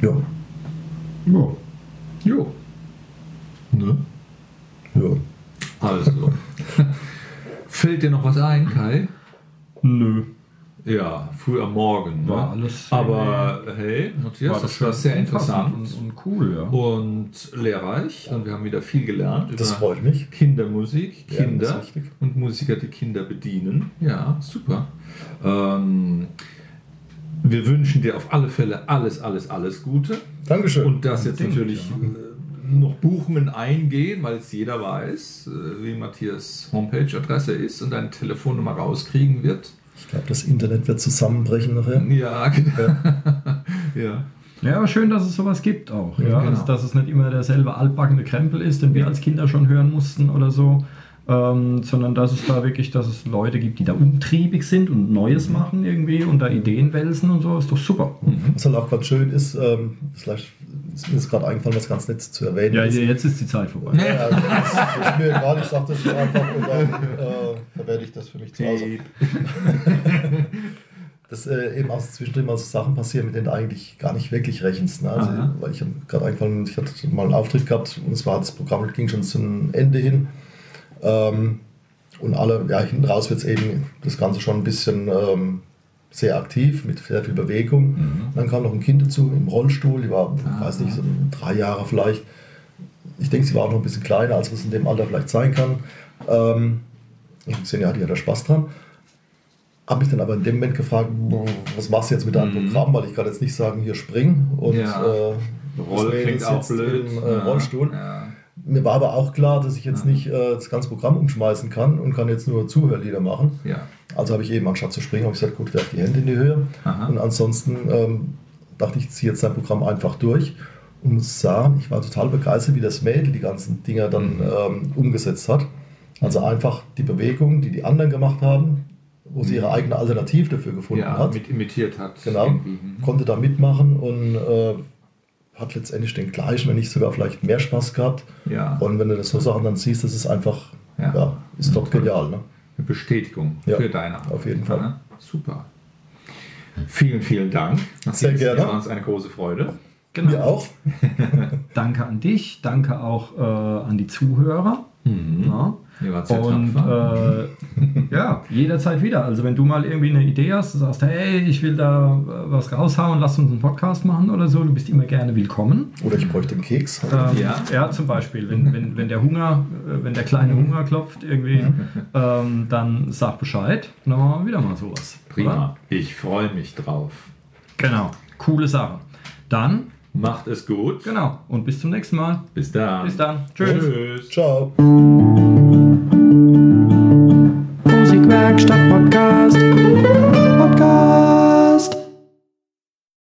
S3: Ja.
S2: Ja. Jo.
S3: Ne? Ja.
S2: Also. Fällt dir noch was ein, Kai?
S5: Nö.
S2: Ja, früh am Morgen.
S5: Ne? War alles
S2: Aber hey, Matthias, war das, das war sehr interessant
S5: und, und, cool, ja.
S2: Und lehrreich. Und wir haben wieder viel gelernt
S3: das über freut mich.
S2: Kindermusik, Kinder ja, und Musiker, die Kinder bedienen. Ja, super. Ähm, wir wünschen dir auf alle Fälle alles, alles, alles Gute.
S3: Dankeschön.
S2: Und das jetzt natürlich äh, noch Buchungen eingehen, weil es jeder weiß, äh, wie Matthias Homepage-Adresse ist und deine Telefonnummer rauskriegen wird.
S3: Ich glaube, das Internet wird zusammenbrechen nachher.
S2: Ja, genau.
S5: ja. Ja, aber schön, dass es sowas gibt auch. Ja, genau. also, dass es nicht immer derselbe altbackene Krempel ist, den wir als Kinder schon hören mussten oder so, ähm, sondern dass es da wirklich, dass es Leute gibt, die da umtriebig sind und Neues machen irgendwie und da Ideen wälzen und so, ist doch super.
S3: Mhm. Was halt auch gerade schön ist, ähm, vielleicht ist mir gerade eingefallen, was ganz nett zu erwähnen
S5: ja,
S3: ist.
S5: jetzt ist die Zeit vorbei.
S3: Ja, also das ist mir egal, ich sage das einfach und dann äh, verwerte ich das für mich zu Hause. dass äh, eben auch zwischendrin mal so Sachen passieren, mit denen du eigentlich gar nicht wirklich rechnest. Ne? Also, weil ich habe gerade eingefallen, ich hatte mal einen Auftritt gehabt und es war das Programm ging schon zum Ende hin. Ähm, und alle, ja, hinten raus wird es eben das Ganze schon ein bisschen ähm, sehr aktiv, mit sehr viel Bewegung. Mhm. dann kam noch ein Kind dazu im Rollstuhl, die war, ah, weiß nicht, so drei Jahre vielleicht. Ich denke, sie war auch noch ein bisschen kleiner, als es in dem Alter vielleicht sein kann. Ähm, ich habe gesehen, ja, die hat da Spaß dran. Habe mich dann aber in dem Moment gefragt, was machst du jetzt mit deinem mhm. Programm, weil ich kann jetzt nicht sagen, hier spring und
S2: ja. äh,
S3: Roll klingt auch blöd. im äh, Rollstuhl. Ja. Mir war aber auch klar, dass ich jetzt nicht äh, das ganze Programm umschmeißen kann und kann jetzt nur Zuhörlieder machen.
S2: Ja.
S3: Also habe ich eben anstatt zu springen, habe ich gesagt, gut, werf die Hände in die Höhe. Aha. Und ansonsten ähm, dachte ich, ich ziehe jetzt sein Programm einfach durch und muss sagen, ich war total begeistert, wie das Mädel die ganzen Dinger dann mhm. ähm, umgesetzt hat. Also einfach die Bewegung, die die anderen gemacht haben, wo sie ihre mhm. eigene Alternative dafür gefunden ja, hat.
S2: Mit imitiert hat.
S3: Genau. Mhm. Konnte da mitmachen und äh, hat letztendlich den gleichen, wenn nicht sogar vielleicht mehr Spaß gehabt.
S2: Ja.
S3: Und wenn du das so Sachen dann siehst, das ist einfach, ja, ja ist doch genial. Ne?
S2: Eine Bestätigung
S3: ja,
S2: für deine Arbeit.
S3: Auf jeden Fall.
S2: Ja, super. Vielen, vielen Dank.
S3: Sehr gerne.
S2: Das war uns eine große Freude.
S5: Genau.
S3: Mir auch.
S5: Danke an dich, danke auch äh, an die Zuhörer. Ja.
S2: Ihr wart sehr
S5: Und äh, ja, jederzeit wieder. Also wenn du mal irgendwie eine Idee hast, du sagst, hey, ich will da äh, was raushauen, lass uns einen Podcast machen oder so, du bist immer gerne willkommen.
S3: Oder ich bräuchte einen Keks.
S5: Ähm,
S2: Ja.
S5: ja. zum Beispiel, wenn, wenn, wenn der Hunger, äh, wenn der kleine Hunger klopft irgendwie, ähm, dann sag Bescheid. Dann machen wir wieder mal sowas. oder?
S2: Prima. Ich freue mich drauf.
S5: Genau, coole Sache. Dann,
S2: Macht es gut.
S5: genau, und bis zum nächsten Mal.
S2: Bis dann.
S5: Bis dann. Tschüss.
S2: Tschüss.
S3: Ciao.
S4: Musikwerkstatt Podcast.